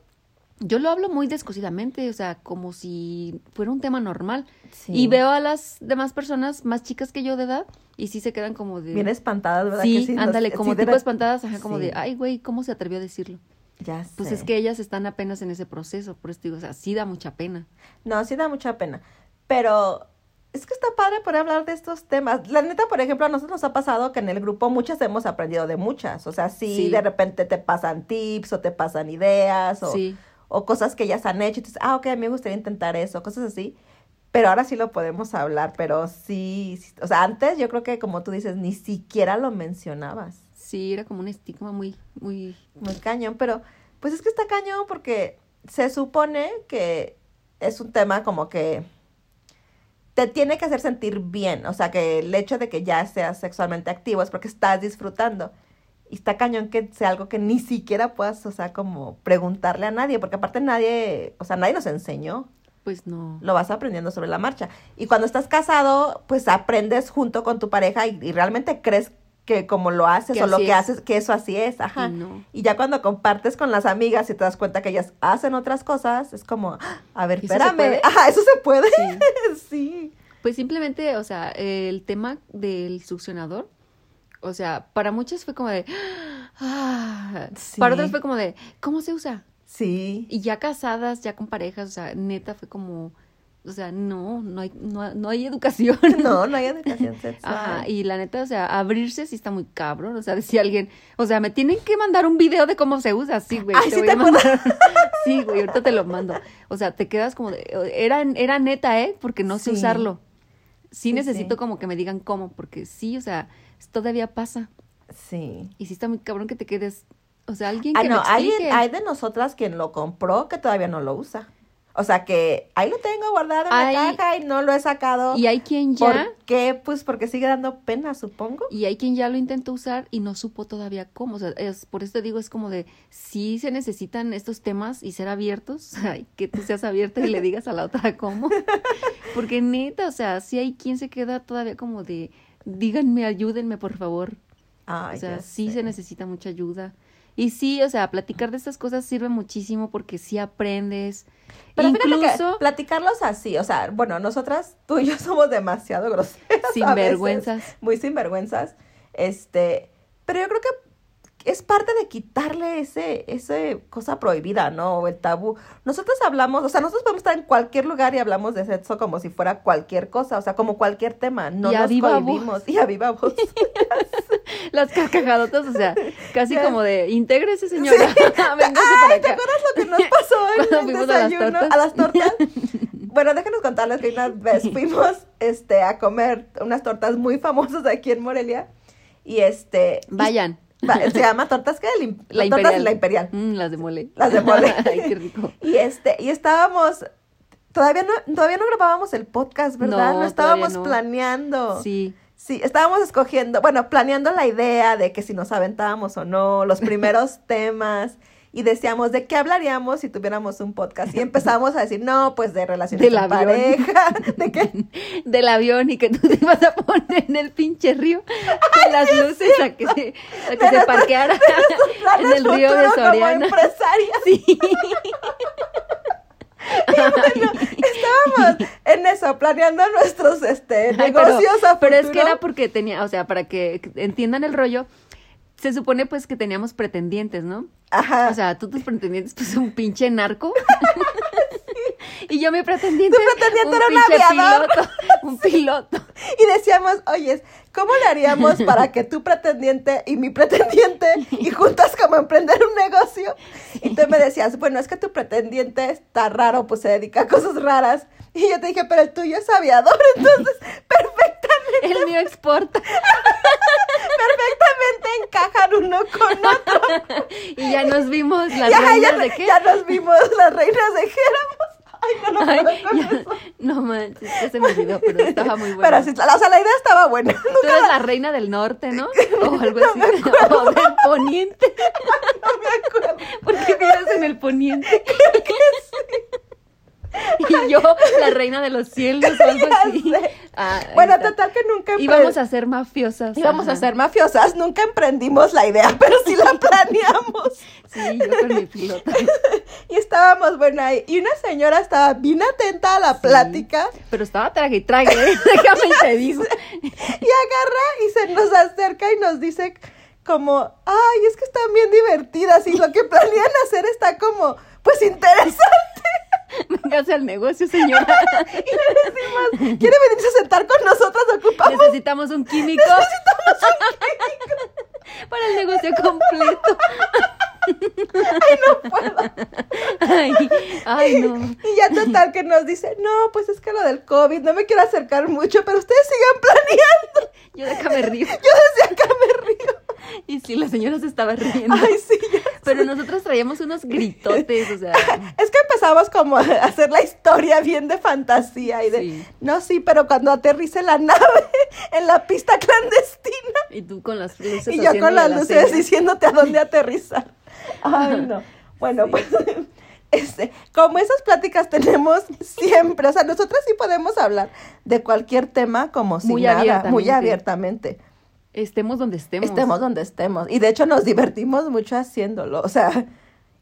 Yo lo hablo muy descosidamente, o sea, como si fuera un tema normal. Sí. Y veo a las demás personas más chicas que yo de edad y sí se quedan como de... Bien espantadas, ¿verdad? Sí, que sí? Ándale, como de tipo ver- espantadas, ajá, como de, ay, güey, ¿cómo se atrevió a decirlo? Ya sé. Pues es que ellas están apenas en ese proceso, por eso digo, o sea, sí da mucha pena. No, sí da mucha pena. Pero es que está padre poder hablar de estos temas. La neta, por ejemplo, a nosotros nos ha pasado que en el grupo muchas hemos aprendido de muchas. O sea, sí, Sí. de repente te pasan tips o te pasan ideas o, Sí, o cosas que ellas han hecho. Dices, ah, ok, a mí me gustaría intentar eso, cosas así. Pero ahora sí lo podemos hablar, pero sí, sí, o sea, antes yo creo que como tú dices, ni siquiera lo mencionabas. sí, era como un estigma muy, muy... Muy cañón, pero pues es que está cañón porque se supone que es un tema como que te tiene que hacer sentir bien, o sea, que el hecho de que ya seas sexualmente activo es porque estás disfrutando. Y está cañón que sea algo que ni siquiera puedas, o sea, como preguntarle a nadie, porque aparte nadie, o sea, nadie nos enseñó, Pues no. lo vas aprendiendo sobre la marcha. Y cuando estás casado, pues aprendes junto con tu pareja y, y realmente crees que como lo haces Que o lo que es. haces, que eso así es, ajá. Y no. Y ya cuando compartes con las amigas y te das cuenta que ellas hacen otras cosas, es como, "Ah, a ver, ¿Eso se espérame. Ajá, eso se puede. Sí. Sí. Pues simplemente, o sea, el tema del succionador, o sea, para muchos fue como de... Ah, Sí. Para otros fue como de, ¿cómo se usa? Sí. Y ya casadas, ya con parejas, o sea, neta fue como... O sea, no, no hay, no, no hay educación. No, no hay educación sexual. Ajá, y la neta, o sea, abrirse sí está muy cabrón. O sea, decía alguien, o sea, me tienen que mandar un video de cómo se usa. Sí, güey. Ay, ¿sí voy te a mandar. Sí, güey, ahorita te lo mando. O sea, te quedas como de, era, era neta, ¿eh? Porque no sé Sí. usarlo. Sí, Sí, necesito como que me digan cómo, porque sí, o sea, todavía pasa. Sí. Y sí está muy cabrón que te quedes, o sea, alguien Ah, que no, me hay, de nosotras quien lo compró que todavía no lo usa. O sea que ahí lo tengo guardado en la Hay- caja y no lo he sacado. Y hay quien ya, ¿Por qué? Pues porque sigue dando pena, supongo. y hay quien ya lo intentó usar y no supo todavía cómo. O sea, es, por eso te digo, es como de, sí se necesitan estos temas y ser abiertos, ay, que tú seas abierta y le digas a la otra cómo. Porque neta, o sea, sí hay quien se queda todavía como de, díganme, ayúdenme, por favor. Ay, o sea, sí sé. se necesita mucha ayuda. Y sí, o sea, platicar de estas cosas sirve muchísimo porque sí aprendes. Pero fíjate que Incluso platicarlos así, o sea, bueno, nosotras, tú y yo somos demasiado groseras. sin a veces, vergüenzas. Muy sinvergüenzas. Este, pero yo creo que es parte de quitarle ese, ese cosa prohibida, ¿no? O el tabú. Nosotros hablamos, o sea, nosotros podemos estar en cualquier lugar y hablamos de sexo como si fuera cualquier cosa, o sea, como cualquier tema. No Y nos voz. cohibimos. Y a viva voz. Las carcajadotas, o sea, casi como de, intégrese señora, para Ay, ¿te acá. acuerdas lo que nos pasó en el fuimos a las desayuno? tortas. A las tortas. Bueno, déjenos contarles que una vez fuimos este, a comer unas tortas muy famosas aquí en Morelia. Y este. Vayan. Se llama tortas que La tortas imperial. la imperial. Mm, las de mole. Las de mole. Ay, qué rico. Y este, y estábamos. Todavía no, todavía no grabábamos el podcast, ¿verdad? No, No, estábamos no. planeando. Sí. Sí, estábamos escogiendo, bueno, planeando la idea de que si nos aventábamos o no, los primeros temas. Y decíamos de qué hablaríamos si tuviéramos un podcast y empezamos a decir, no, pues de relaciones de pareja, de qué Del avión y que tú te ibas a poner en el pinche río con las luces a que se, a que se parqueara en el río de como Soriana. empresaria. Sí. Bueno, estábamos en eso, planeando nuestros este, Ay, pero- negocios a Pero es que era porque tenía, o sea, para que entiendan el rollo, se supone pues que teníamos pretendientes, ¿no? Ajá. O sea, tú tus pretendientes, pues un pinche narco. y yo mi pretendiente. Tu pretendiente un era un aviador. piloto. Un piloto. y decíamos, oye, ¿cómo le haríamos para que tu pretendiente y mi pretendiente y juntas como emprender un negocio? Y tú me decías, bueno, es que tu pretendiente está raro, pues se dedica a cosas raras. Y yo te dije, pero el tuyo es aviador, entonces perfectamente, El mío exporta. Encajan uno con otro. Y ya nos vimos las Ya, reinas ya, de qué. ya nos vimos las reinas de Géramos. Ay, no, no Ay, ya- no manches, se me olvidó, pero estaba muy bueno. Pero sí, la- o sea, la idea estaba buena. Tú eres la reina del norte, ¿no? O algo así. O del poniente. No me acuerdo. Porque vives en el poniente. Y yo, la reina de los cielos o algo así. Ah, Bueno, está. total que nunca Íbamos a ser mafiosas. íbamos a ser mafiosas. Nunca emprendimos la idea, pero sí la planeamos. Sí, yo con mi piloto. Y estábamos, bueno, ahí. Y una señora estaba bien atenta a la plática Pero estaba trague y trague, ¿eh? déjame te digo. y agarra y se nos acerca y nos dice como, ay, es que están bien divertidas y lo que planean hacer está como, pues interesante. Véngase al negocio, señora. Y le decimos, ¿quiere venirse a sentar con nosotros? Ocupamos Necesitamos un químico. Para el negocio completo. Ay, no puedo. Ay, ay, no. Y ya total que nos dice, no, pues es que lo del COVID, no me quiero acercar mucho, pero ustedes sigan planeando. Yo déjame río. Yo desde acá me río. Y sí, la señora se estaba riendo. Ay, sí. Pero nosotros traíamos unos gritotes, o sea. Es que empezamos como a hacer la historia bien de fantasía y de, Sí. no, sí, pero cuando aterrice la nave en la pista clandestina Y tú con las luces. y yo con las la luces diciéndote a dónde aterrizar. Ay, no. Bueno, Sí. pues, este, como esas pláticas tenemos siempre, o sea, nosotros sí podemos hablar de cualquier tema como si Muy nada, muy abiertamente. Estemos donde estemos. Estemos donde estemos. Y de hecho nos divertimos mucho haciéndolo. O sea,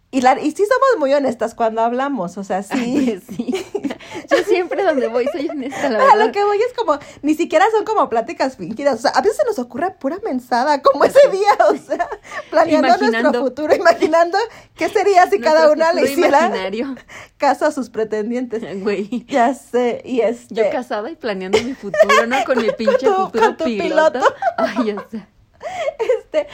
y, la, y sí somos muy honestas cuando hablamos. O sea, sí. Pues sí. Yo siempre donde voy soy honesta, la A lo que voy es como, ni siquiera son como pláticas fingidas. O sea, a veces se nos ocurre pura mensada, como ese día, o sea, planeando nuestro futuro, imaginando qué sería si cada una le hiciera imaginario. caso a sus pretendientes. Güey. Ya sé, y este. Yo casada y planeando mi futuro, ¿no? Con mi pinche tu- futuro con tu piloto. piloto. Ay, ya sé. este,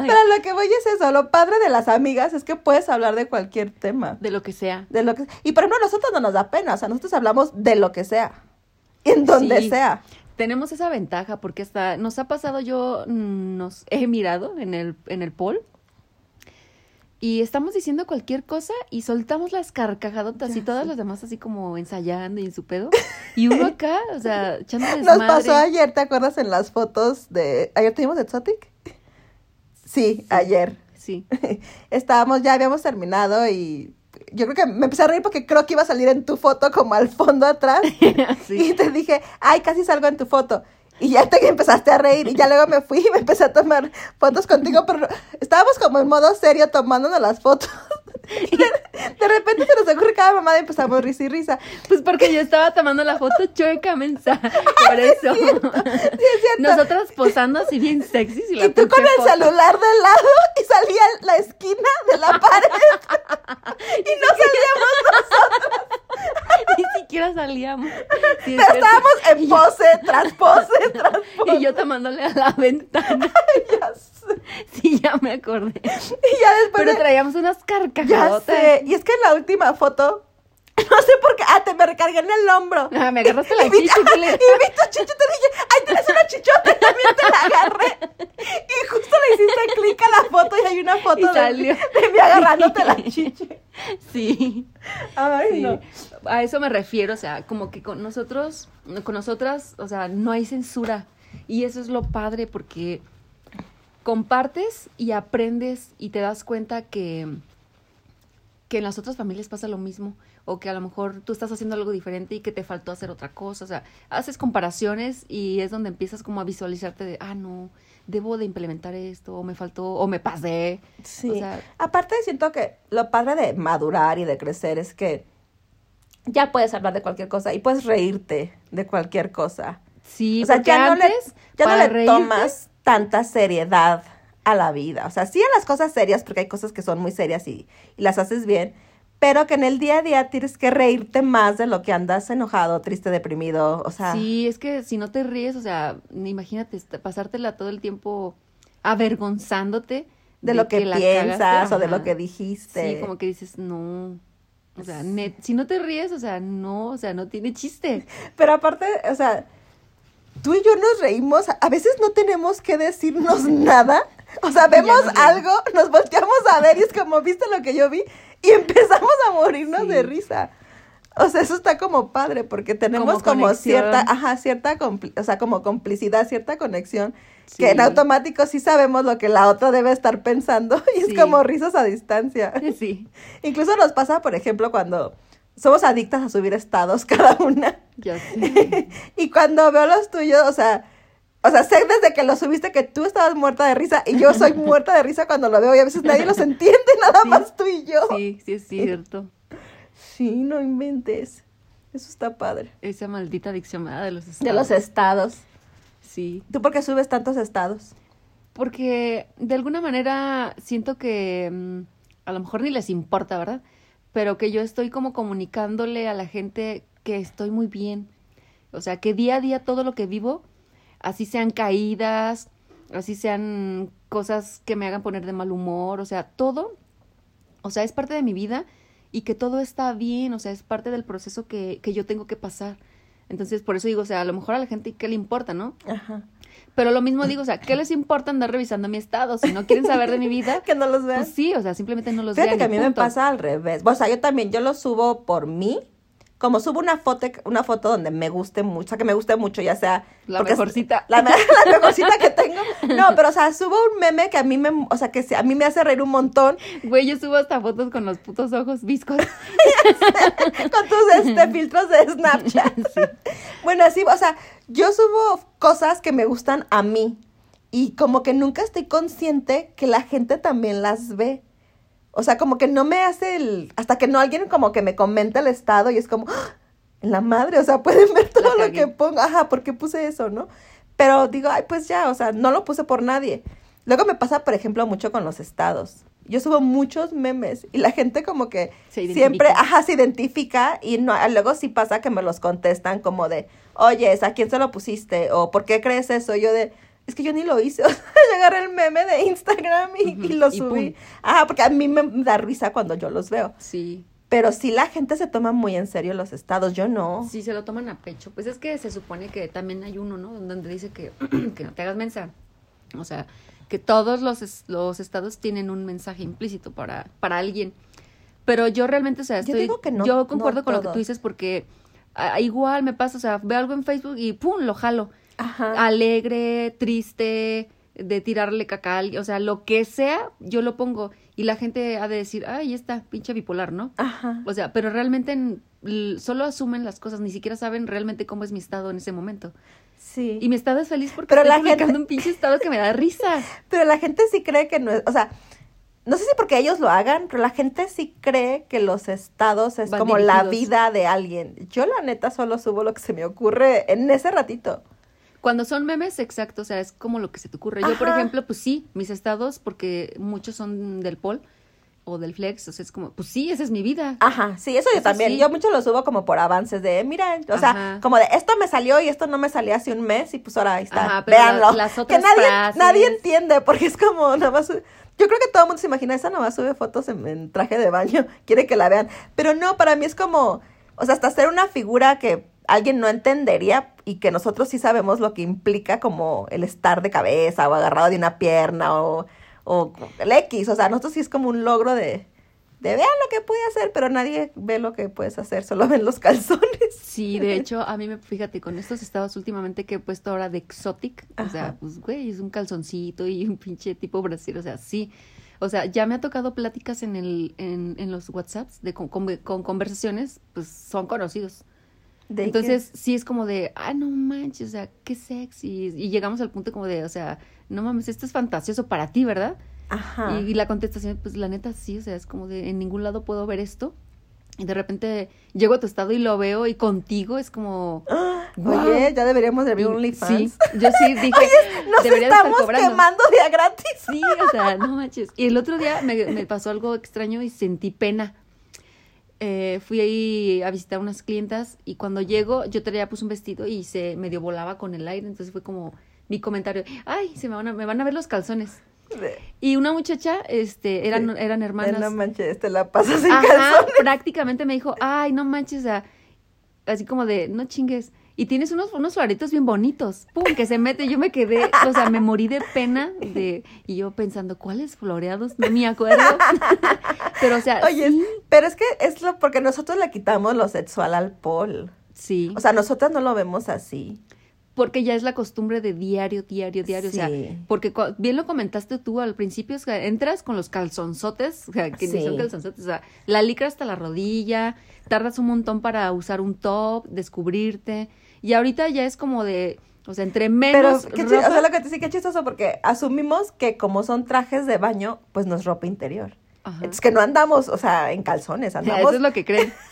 pero lo que voy es eso, lo padre de las amigas es que puedes hablar de cualquier tema. de lo que sea. De lo que, y por ejemplo, a nosotros no nos da pena, o sea, nosotros hablamos de lo que sea, en donde Sí. sea. Tenemos esa ventaja porque hasta nos ha pasado, yo nos he mirado en el, en el poll y estamos diciendo cualquier cosa y soltamos las carcajadotas Ya y todas las demás así como ensayando y en su pedo. Y uno acá, o sea, echando Nos pasó ayer, ¿te acuerdas en las fotos de... ¿Ayer tuvimos Exotic? Sí, ayer. Sí. Estábamos, ya habíamos terminado y yo creo que me empecé a reír porque creo que iba a salir en tu foto como al fondo atrás. sí. Y te dije, ay, casi salgo en tu foto. Y ya te empezaste a reír y ya luego me fui y me empecé a tomar fotos contigo, pero estábamos como en modo serio tomándonos las fotos. Y de, repente se nos ocurre cada mamada y empezamos risa y risa. Pues porque yo estaba tomando la foto chueca, mensa. Por eso. Sí, es cierto. Nosotras posando así bien sexy. Y, tú con el foto. celular de lado y salía la esquina de la pared. y no salíamos, Ni siquiera salíamos. Sí, pero estábamos en pose, tras pose, tras pose. Y yo tomándole a la ventana. Ya sé. Sí, ya me acordé. Y ya después Pero de- traíamos unas Ya sé. Y es que en la última foto, no sé por qué, ah, te me recargué en el hombro. Ah, me agarraste la Y vi- chichi, y vi tu te dije, ay, tienes una chichota, también te la agarré. Y justo le hiciste clic a la foto y hay una foto Y de, salió. de mí agarrándote la chiche. Sí. Ay, sí. no. A eso me refiero, o sea, como que con nosotros, con nosotras, o sea, no hay censura. Y eso es lo padre porque compartes y aprendes y te das cuenta que, que en las otras familias pasa lo mismo o que a lo mejor tú estás haciendo algo diferente y que te faltó hacer otra cosa. O sea, haces comparaciones y es donde empiezas como a visualizarte de, ah, no, debo de implementar esto, o me faltó, o me pasé. Sí. O sea, Aparte siento que lo padre de madurar y de crecer es que ya puedes hablar de cualquier cosa y puedes reírte de cualquier cosa. sí, o sea, ya no le, ya no le reírte- tomas tanta seriedad a la vida. O sea, sí en las cosas serias, porque hay cosas que son muy serias y, y las haces bien, pero que en el día a día tienes que reírte más de lo que andas enojado, triste, deprimido. O sea, Sí, es que si no te ríes, o sea, imagínate pasártela todo el tiempo avergonzándote de, lo que, piensas cagaste. o de lo que dijiste. Sí, como que dices, no. O sea, net- si no te ríes, o sea, no, o sea, no tiene chiste. Pero aparte, o sea, tú y yo nos reímos, a veces no tenemos que decirnos nada. O sea, vemos reímos. algo, nos volteamos a ver y es como, ¿viste lo que yo vi? Y empezamos a morirnos Sí. de risa. O sea, eso está como padre porque tenemos Como como, cierta, ajá, cierta, o sea, como complicidad, cierta conexión, Sí. que en automático sí sabemos lo que la otra debe estar pensando y es Sí. como risas a distancia. Sí, Incluso nos pasa, por ejemplo, cuando somos adictas a subir estados cada una. Ya sé. y cuando veo los tuyos, o sea, o sea, sé desde que los subiste que tú estabas muerta de risa y yo soy muerta de risa cuando lo veo y a veces nadie los entiende, nada Sí. más tú y yo. Sí, sí es cierto. Sí, no inventes. Eso está padre. Esa maldita adicción ¿verdad? de los De los estados. estados. Sí. ¿Tú por qué subes tantos estados? Porque de alguna manera siento que mm, a lo mejor ni les importa, ¿verdad? Pero que yo estoy como comunicándole a la gente que estoy muy bien. O sea, que día a día todo lo que vivo, así sean caídas, así sean cosas que me hagan poner de mal humor, o sea, todo, o sea, es parte de mi vida y que todo está bien, o sea, es parte del proceso que, que yo tengo que pasar. Entonces, por eso digo, o sea, a lo mejor a la gente, ¿qué le importa, no? Ajá. Pero lo mismo digo, o sea, ¿qué les importa andar revisando mi estado? Si no quieren saber de mi vida, Que no los vean. pues sí, o sea, simplemente no los Fíjate vean. que a mí me pasa al revés. O sea, yo también, yo lo subo por mí. Como subo una foto, una foto donde me guste mucho, o sea, que me guste mucho, ya sea... La mejorcita. La, me- la mejorcita que tengo. No, pero o sea, subo un meme que a mí me, o sea, que a mí me hace reír un montón Güey, yo subo hasta fotos con los putos ojos viscos. con tus este, filtros de Snapchat. Sí. Bueno, así, o sea, yo subo cosas que me gustan a mí y como que nunca estoy consciente que la gente también las ve. O sea, como que no me hace el... Hasta que no alguien como que me comenta el estado y es como... ¡ah! En la madre, o sea, pueden ver todo lo que pongo. Ajá, ¿por qué puse eso, no? Pero digo, ay, pues ya, o sea, no lo puse por nadie. Luego me pasa, por ejemplo, mucho con los estados. Yo subo muchos memes y la gente como que siempre, ajá, se identifica y no, luego sí pasa que me los contestan como de, oye, ¿a quién se lo pusiste? O ¿por qué crees eso? Yo de, es que yo ni lo hice. O sea, yo agarré el meme de Instagram y, y lo y subí. pum. Ajá, porque a mí me da risa cuando yo los veo. Sí. Pero sí la gente se toma muy en serio los estados, yo no. Sí, se lo toman a pecho. Pues es que se supone que también hay uno, ¿no? Donde dice que, que no te hagas mensa. O sea, que todos los, los estados tienen un mensaje implícito para, para alguien. Pero yo realmente, o sea, Yo estoy, digo que no, yo concuerdo no con lo que tú dices porque igual me pasa, o sea, veo algo en Facebook y ¡pum! lo jalo. Ajá. Alegre, triste, de tirarle caca a alguien, o sea, lo que sea, yo lo pongo. Y la gente ha de decir, ay, está, pinche bipolar, ¿no? Ajá. O sea, pero realmente solo asumen las cosas, ni siquiera saben realmente cómo es mi estado en ese momento. Sí. Y mi estado es feliz porque Pero estoy la publicando gente- un pinche estado que me da risa. Pero la gente sí cree que no es, o sea, no sé si porque ellos lo hagan, pero la gente sí cree que los estados es Van como la vida de alguien. Yo la neta solo subo lo que se me ocurre en ese ratito. Cuando son memes, exacto, o sea, es como lo que se te ocurre. Yo, por ejemplo, pues sí, mis estados, porque muchos son del Pol o del Flex, o sea, es como, pues sí, esa es mi vida. Ajá, sí, eso yo Eso también. sí. Yo mucho lo subo como por avances de, mira, o sea, como de esto me salió y esto no me salió hace un mes y pues ahora ahí está. Ajá, pero Véanlo. las que otras nadie, frases. nadie entiende porque es como nada más. Yo creo que todo el mundo se imagina, esa nada más sube fotos en, en traje de baño, quiere que la vean. Pero no, para mí es como, o sea, hasta hacer una figura que alguien no entendería y que nosotros sí sabemos lo que implica como el estar de cabeza o agarrado de una pierna o, o el X. O sea, nosotros sí es como un logro de, de vean lo que pude hacer, pero nadie ve lo que puedes hacer, solo ven los calzones. Sí, de hecho, a mí me, fíjate, con estos estados últimamente que he puesto ahora de exotic, o sea, pues, güey, es un calzoncito y un pinche tipo Brasil, o sea, sí. O sea, ya me ha tocado pláticas en el, en, en los WhatsApps de con, con- con conversaciones, pues son conocidos. De Entonces, sí es como de, ah, no manches, o sea, qué sexy. Y llegamos al punto como de, o sea, no mames, esto es fantasioso para ti, ¿verdad? Ajá. Y, y la contestación, pues la neta sí, o sea, es como de, en ningún lado puedo ver esto. Y de repente llego a tu estado y lo veo y contigo es como... Guau. Oye, ya deberíamos de abrir OnlyFans. Sí, yo sí dije, Nos de estar estamos quemando día gratis. Sí, o sea, no manches. Y el otro día me, me pasó algo extraño y sentí pena. Eh, fui ahí a visitar unas clientas y cuando llego yo traía pues un vestido y se medio volaba con el aire, entonces fue como mi comentario, ay, se me van a, me van a ver los calzones. Y una muchacha, este, eran, Sí. eran hermanas. No manches, te la pasas en Ajá, calzones. prácticamente me dijo, ay, no manches, así como de, no chingues. Y tienes unos, unos floritos bien bonitos. Pum, que se mete. Yo me quedé, o sea, me morí de pena. de Y yo pensando, ¿cuáles floreados? No me acuerdo. Pero, o sea, Oye, sí. pero es que es lo porque nosotros le quitamos lo sexual al pol. Sí. O sea, nosotras no lo vemos así. porque ya es la costumbre de diario, diario, diario. O Sí. sea, porque bien lo comentaste tú al principio, o sea, entras con los calzonzotes, o sea, que ni Sí. son calzonzotes, o sea, la licra hasta la rodilla, tardas un montón para usar un top, descubrirte, y ahorita ya es como de, o sea, entre Pero, menos chi- o sea, lo que te sí que chistoso porque asumimos que como son trajes de baño, pues no es ropa interior. Ajá. Es que no andamos, o sea, en calzones, andamos. Eso es lo que creen.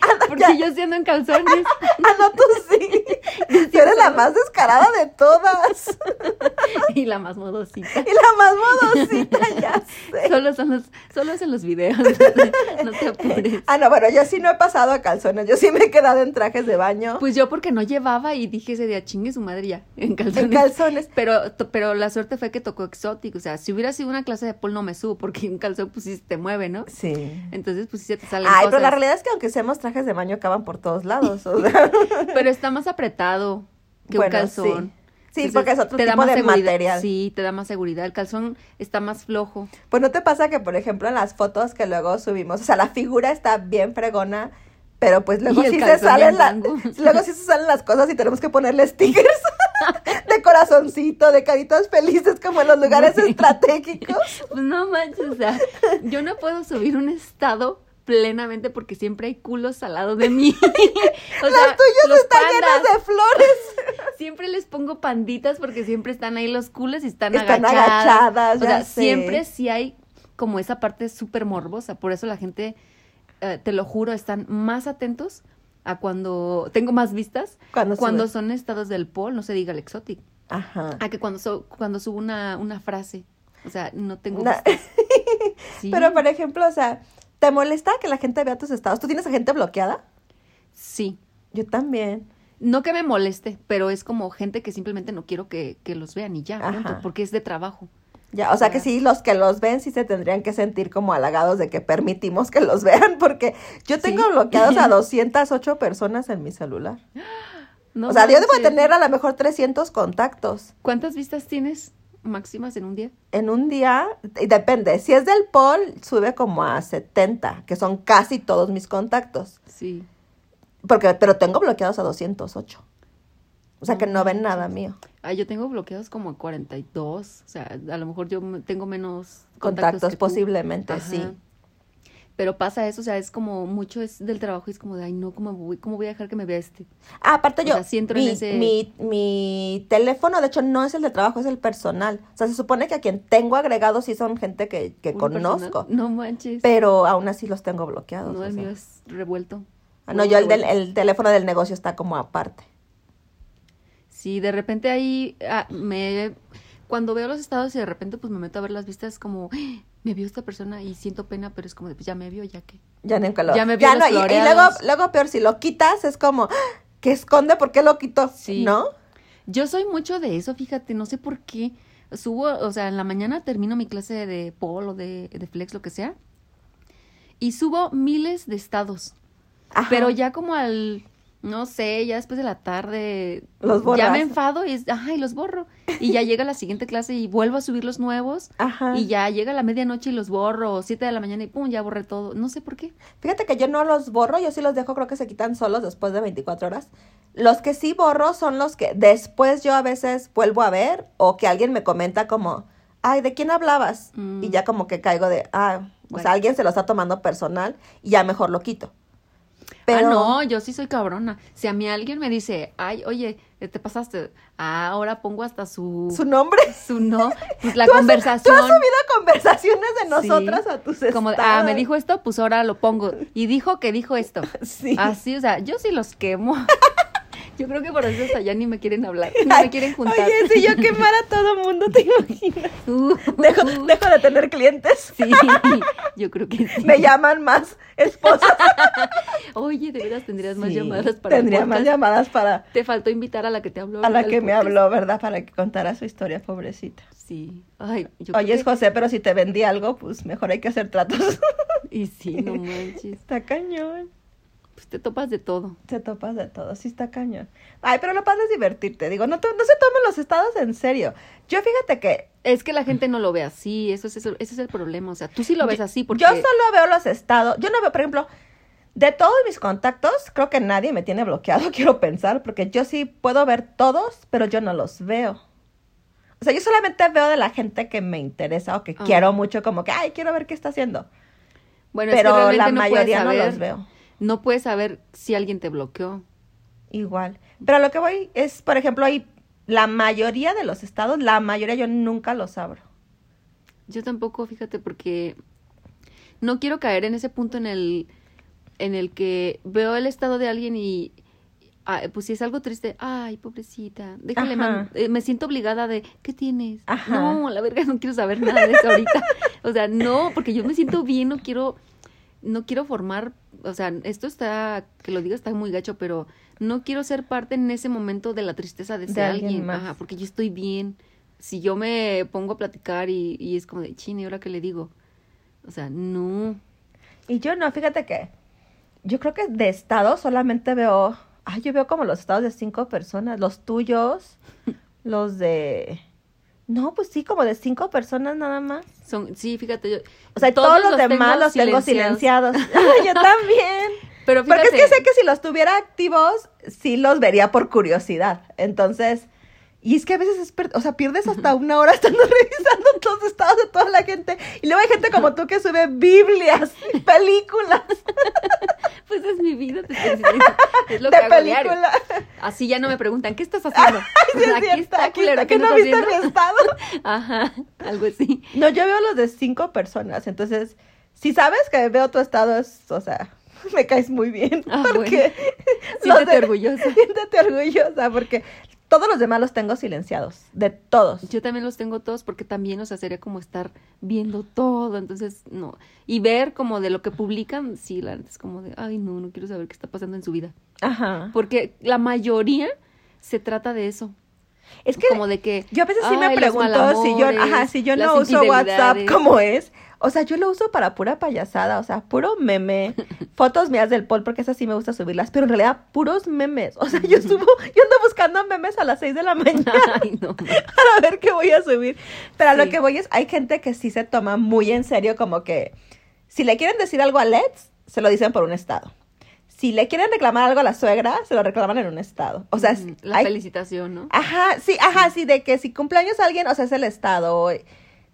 Porque yo siendo en calzones. Ah, no, tú sí. Tú eres la más descarada de todas. y la más modosita. Y la más modosita, ya sé. Solo son los, solo es en los videos. no te apures. Ah, no, bueno, yo sí no he pasado a calzones. Yo sí me he quedado en trajes de baño. Pues yo porque no llevaba y dije ese día chingue su madre ya, en calzones. en calzones. Pero, pero la suerte fue que tocó exótico. O sea, si hubiera sido una clase de pol no me subo porque un calzón pues sí te mueve, ¿no? Sí. Entonces pues sí se te salen Ay, pero la realidad es que aunque seamos trajes de baño, acaban por todos lados. O sea, Pero está más apretado que Bueno, un calzón. sí. Sí, porque es otro te da tipo más de seguridad. material. Sí, te da más seguridad. El calzón está más flojo. Pues no te pasa que, por ejemplo, en las fotos que luego subimos, o sea, la figura está bien fregona, pero pues luego sí se salen bien la- tango. tango. luego sí se salen las cosas y tenemos que ponerle stickers de corazoncito, de caritas felices como en los lugares estratégicos. Pues no manches, o sea, yo no puedo subir un estado plenamente porque siempre hay culos al lado de mí. O sea, Los tuyos los están pandas, llenos de flores. Siempre les pongo panditas porque siempre están ahí los culos y están, Están agachadas. agachadas, O sea, sé. siempre sí hay como esa parte súper morbosa. Por eso la gente, eh, te lo juro, están más atentos a cuando tengo más vistas Cuando cuando son estados del pol, no se diga el exotic, Ajá. a que cuando, so- cuando subo una, una frase. O sea, no tengo. Sí. Pero, por ejemplo, o sea, ¿te molesta que la gente vea tus estados? ¿Tú tienes a gente bloqueada? Sí. Yo también. No que me moleste, pero es como gente que simplemente no quiero que, que los vean y ya, punto, porque es de trabajo. Ya, o sea que sí, los que los ven sí se tendrían que sentir como halagados de que permitimos que los vean, porque yo tengo Sí. bloqueados a 208 personas en mi celular. No o sea, yo debo tener a lo mejor 300 contactos. ¿Cuántas vistas tienes máximas en un día? En un día, y depende, si es del Pol, sube como a 70, que son casi todos mis contactos. Sí. Porque, pero tengo bloqueados a 208. O sea que No no ven nada mío. Ah, yo tengo bloqueados como 42, o sea, a lo mejor yo tengo menos Contactos, tú. posiblemente, Ajá. sí. Pero pasa eso, o sea, es como mucho es del trabajo y es como de, ay, no, ¿cómo voy, cómo voy a dejar que me vea este? Ah, aparte O yo, sea, sí entro en mi, ese- mi, mi teléfono, de hecho, no es el de trabajo, es el personal. O sea, se supone que a quien tengo agregado sí son gente que, que conozco, No manches. pero aún así los tengo bloqueados. no, el sea. mío es revuelto. Ah, no, yo el, del, el teléfono del negocio está como aparte. Sí, de repente ahí ah, me cuando veo los estados y de repente pues me meto a ver las vistas como "Ah, me vio esta persona y siento pena, pero es como de pues ya me vio, ya que. Ya nunca lo... Ya me vio ya los no, y- y, luego, luego peor, si lo quitas es como, ¡ah! ¿qué esconde? ¿Por qué lo quitó? Sí. ¿No? Yo soy mucho de eso, fíjate, no sé por qué. Subo, o sea, en la mañana termino mi clase de pol o de, de flex, lo que sea, y subo miles de estados. Ajá. Pero ya como al No sé, ya después de la tarde. Los Ya borras. me enfado y es, ay, los borro. Y ya llega la siguiente clase y vuelvo a subir los nuevos. Ajá. Y ya llega la medianoche y los borro. O siete de la mañana y pum, ya borré todo. No sé por qué. Fíjate que yo no los borro, yo sí los dejo, creo que se quitan solos después de 24 horas. Los que sí borro son los que después yo a veces vuelvo a ver o que alguien me comenta como, ay, ¿de quién hablabas? Mm. Y ya como que caigo de, ah, o Bueno. sea, alguien se lo está tomando personal y ya mejor lo quito. Pero Ah, no, yo sí soy cabrona. Si a mí alguien me dice, ay, oye, te pasaste. Ah, ahora pongo hasta su. su nombre. su no. Pues la Tú has- conversación. Tú has subido conversaciones de Sí. nosotras a tus Como, de, estados. ah, me dijo esto, pues ahora lo pongo. Y dijo que dijo esto. Sí. Así, o sea, yo sí los quemo. Yo creo que por eso hasta ya ni me quieren hablar, Ay, me quieren juntar. Oye, si yo quemara a todo mundo, ¿te imaginas? Uh, Dejo, uh, dejo de tener clientes. Sí, yo creo que sí. Me llaman más esposas. Oye, de veras tendrías más llamadas para Tendría más llamadas para Te faltó invitar a la que te habló. a la que me habló, ¿verdad? Para que contara su historia, pobrecita. Sí. Ay, yo Oye, es José, pero si te vendí algo, pues mejor hay que hacer tratos. Y sí, no manches. está cañón. Pues te topas de todo. Te topas de todo, sí está cañón. Ay, pero lo padre es divertirte. Digo, no, no se tomen los estados en serio. Yo fíjate que Es que la gente no lo ve así, eso es, eso, ese es el problema. O sea, tú sí lo ves Yo- así porque... Yo solo veo los estados. Yo no veo, por ejemplo, de todos mis contactos, creo que nadie me tiene bloqueado, quiero pensar, porque yo sí puedo ver todos, pero yo no los veo. O sea, yo solamente veo de la gente que me interesa o que Ah. quiero mucho, como que, ay, quiero ver qué está haciendo. Bueno, es que pero la no mayoría no los veo. No puedes saber si alguien te bloqueó. Igual. Pero lo que voy es, por ejemplo, ahí, la mayoría de los estados, la mayoría yo nunca los abro. Yo tampoco, fíjate, porque no quiero caer en ese punto en el en el que veo el estado de alguien y ah, pues si es algo triste, ay, pobrecita, déjale, man- eh, me siento obligada de, ¿qué tienes? Ajá. No, la verga, no quiero saber nada de eso ahorita. o sea, no, porque yo me siento bien, no quiero no quiero formar, o sea, esto está, que lo diga está muy gacho, pero no quiero ser parte en ese momento de la tristeza de, De ese alguien alguien, más. Ajá, porque yo estoy bien. Si yo me pongo a platicar y, y es como de, chine, ¿y ahora qué le digo? O sea, no. Y yo no, fíjate que yo creo que de estados solamente veo, ay, yo veo como los estados de cinco personas, los tuyos, los de, no, pues sí, como de cinco personas nada más. Son, sí, fíjate, yo, O sea, todos, los, demás tengo los tengo silenciados. yo también. Pero Porque es que sé que si los tuviera activos, sí los vería por curiosidad. Entonces, y es que a veces, es o sea, pierdes hasta una hora estando revisando los estados de toda la gente. Y luego hay gente como tú que sube Biblias, películas pues es mi vida, te estoy diciendo. es lo que de hago diario. película. Así ya no me preguntan, ¿qué estás haciendo? Sí, es aquí está, aquí culero, ¿qué que no viste mi estado. Ajá, algo así. No, yo veo los de cinco personas. Entonces, si sabes que veo tu estado, es, o sea, me caes muy bien. Ah, porque los Siéntete de- orgullosa. Siéntete orgullosa porque todos los demás los tengo silenciados. De todos. Yo también los tengo todos porque también, o sea, sería como estar viendo todo, entonces, no. Y ver como de lo que publican, sí, la es como de, ay, no, no quiero saber qué está pasando en su vida. Ajá. Porque la mayoría se trata de eso. Es que como de que yo a veces sí me pregunto si yo, ajá, si yo no uso WhatsApp como es. O sea, yo lo uso para pura payasada, o sea, puro meme. Fotos mías del Paul, porque esas sí me gusta subirlas, pero en realidad puros memes. O sea, yo subo, yo ando buscando memes a las 6 de la mañana Ay, no. para ver qué voy a subir. Pero a lo que voy es, hay gente que sí se toma muy en serio, como que si le quieren decir algo a Let's, se lo dicen por un estado. Si le quieren reclamar algo a la suegra, se lo reclaman en un estado. O sea, la hay- felicitación, ¿no? Ajá, sí, ajá, sí, de que si cumpleaños alguien, o sea, es el estado.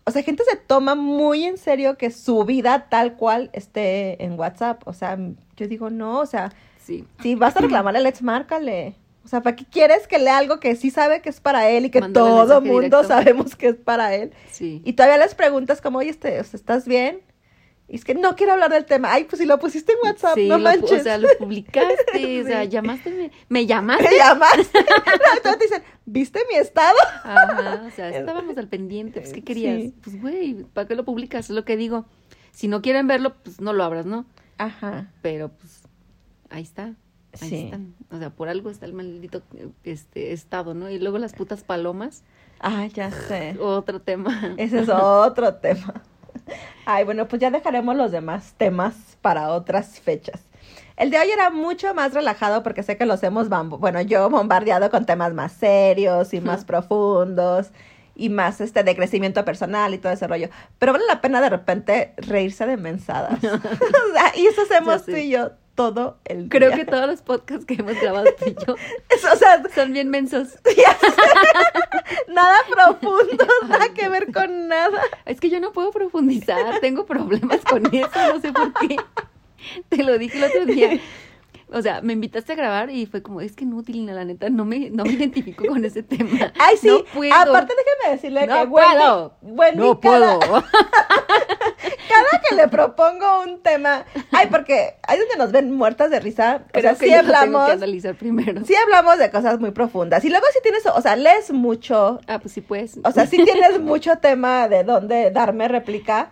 O, sea, gente se toma muy en serio que su vida tal cual esté en WhatsApp. O sea, yo digo, no, o sea, Sí. si vas a reclamarle, let's márcale. O sea, ¿para qué quieres que lea algo que sí sabe que es para él y que Mándale todo mundo directo. sabemos que es para él? Sí. Y todavía les preguntas como, oye, este, ¿estás bien? Y es que no quiero hablar del tema. Ay, pues si lo pusiste en WhatsApp, Sí, no lo manches. o sea, lo publicaste, o sea, llamaste, me, me llamaste. Me llamaste. Entonces te dicen, ¿viste mi estado? Ajá, o sea, estábamos al pendiente, pues, ¿qué querías? Sí. Pues, güey, ¿para qué lo publicas? Es lo que digo. Si no quieren verlo, pues, no lo abras, ¿no? Ajá. Pero, pues, ahí está. Ahí Sí. están. O sea, por algo está el maldito este, estado, ¿no? Y luego las putas palomas, Ay, ya sé. otro tema. Ese es otro tema. Ay, bueno, pues ya dejaremos los demás temas para otras fechas. El de hoy era mucho más relajado porque sé que los hemos, bueno, yo bombardeado con temas más serios y más profundos y más este de crecimiento personal y todo ese rollo. Pero vale la pena de repente reírse de mensadas. Y eso hacemos tú y yo todo el Creo día. que todos los podcasts que hemos grabado tú y yo Eso, o sea, son bien mensos. nada profundo, nada que ver con nada. Es que yo no puedo profundizar, tengo problemas con eso, no sé por qué. Te lo dije el otro día. O sea, me invitaste a grabar y fue como, es que no, Tilina, la neta, no me, no me identifico con ese tema. Ay, sí. No puedo. Aparte, déjeme decirle No que puedo. Wendy no cada- puedo. cada que le propongo un tema, ay, porque ahí donde nos ven muertas de risa, o Creo sea, que sí yo tengo hablamos, que analizar primero. sí hablamos de cosas muy profundas. Y luego sí tienes, o sea, lees mucho, Ah, pues sí, pues. o sea, sí tienes mucho tema de dónde darme réplica,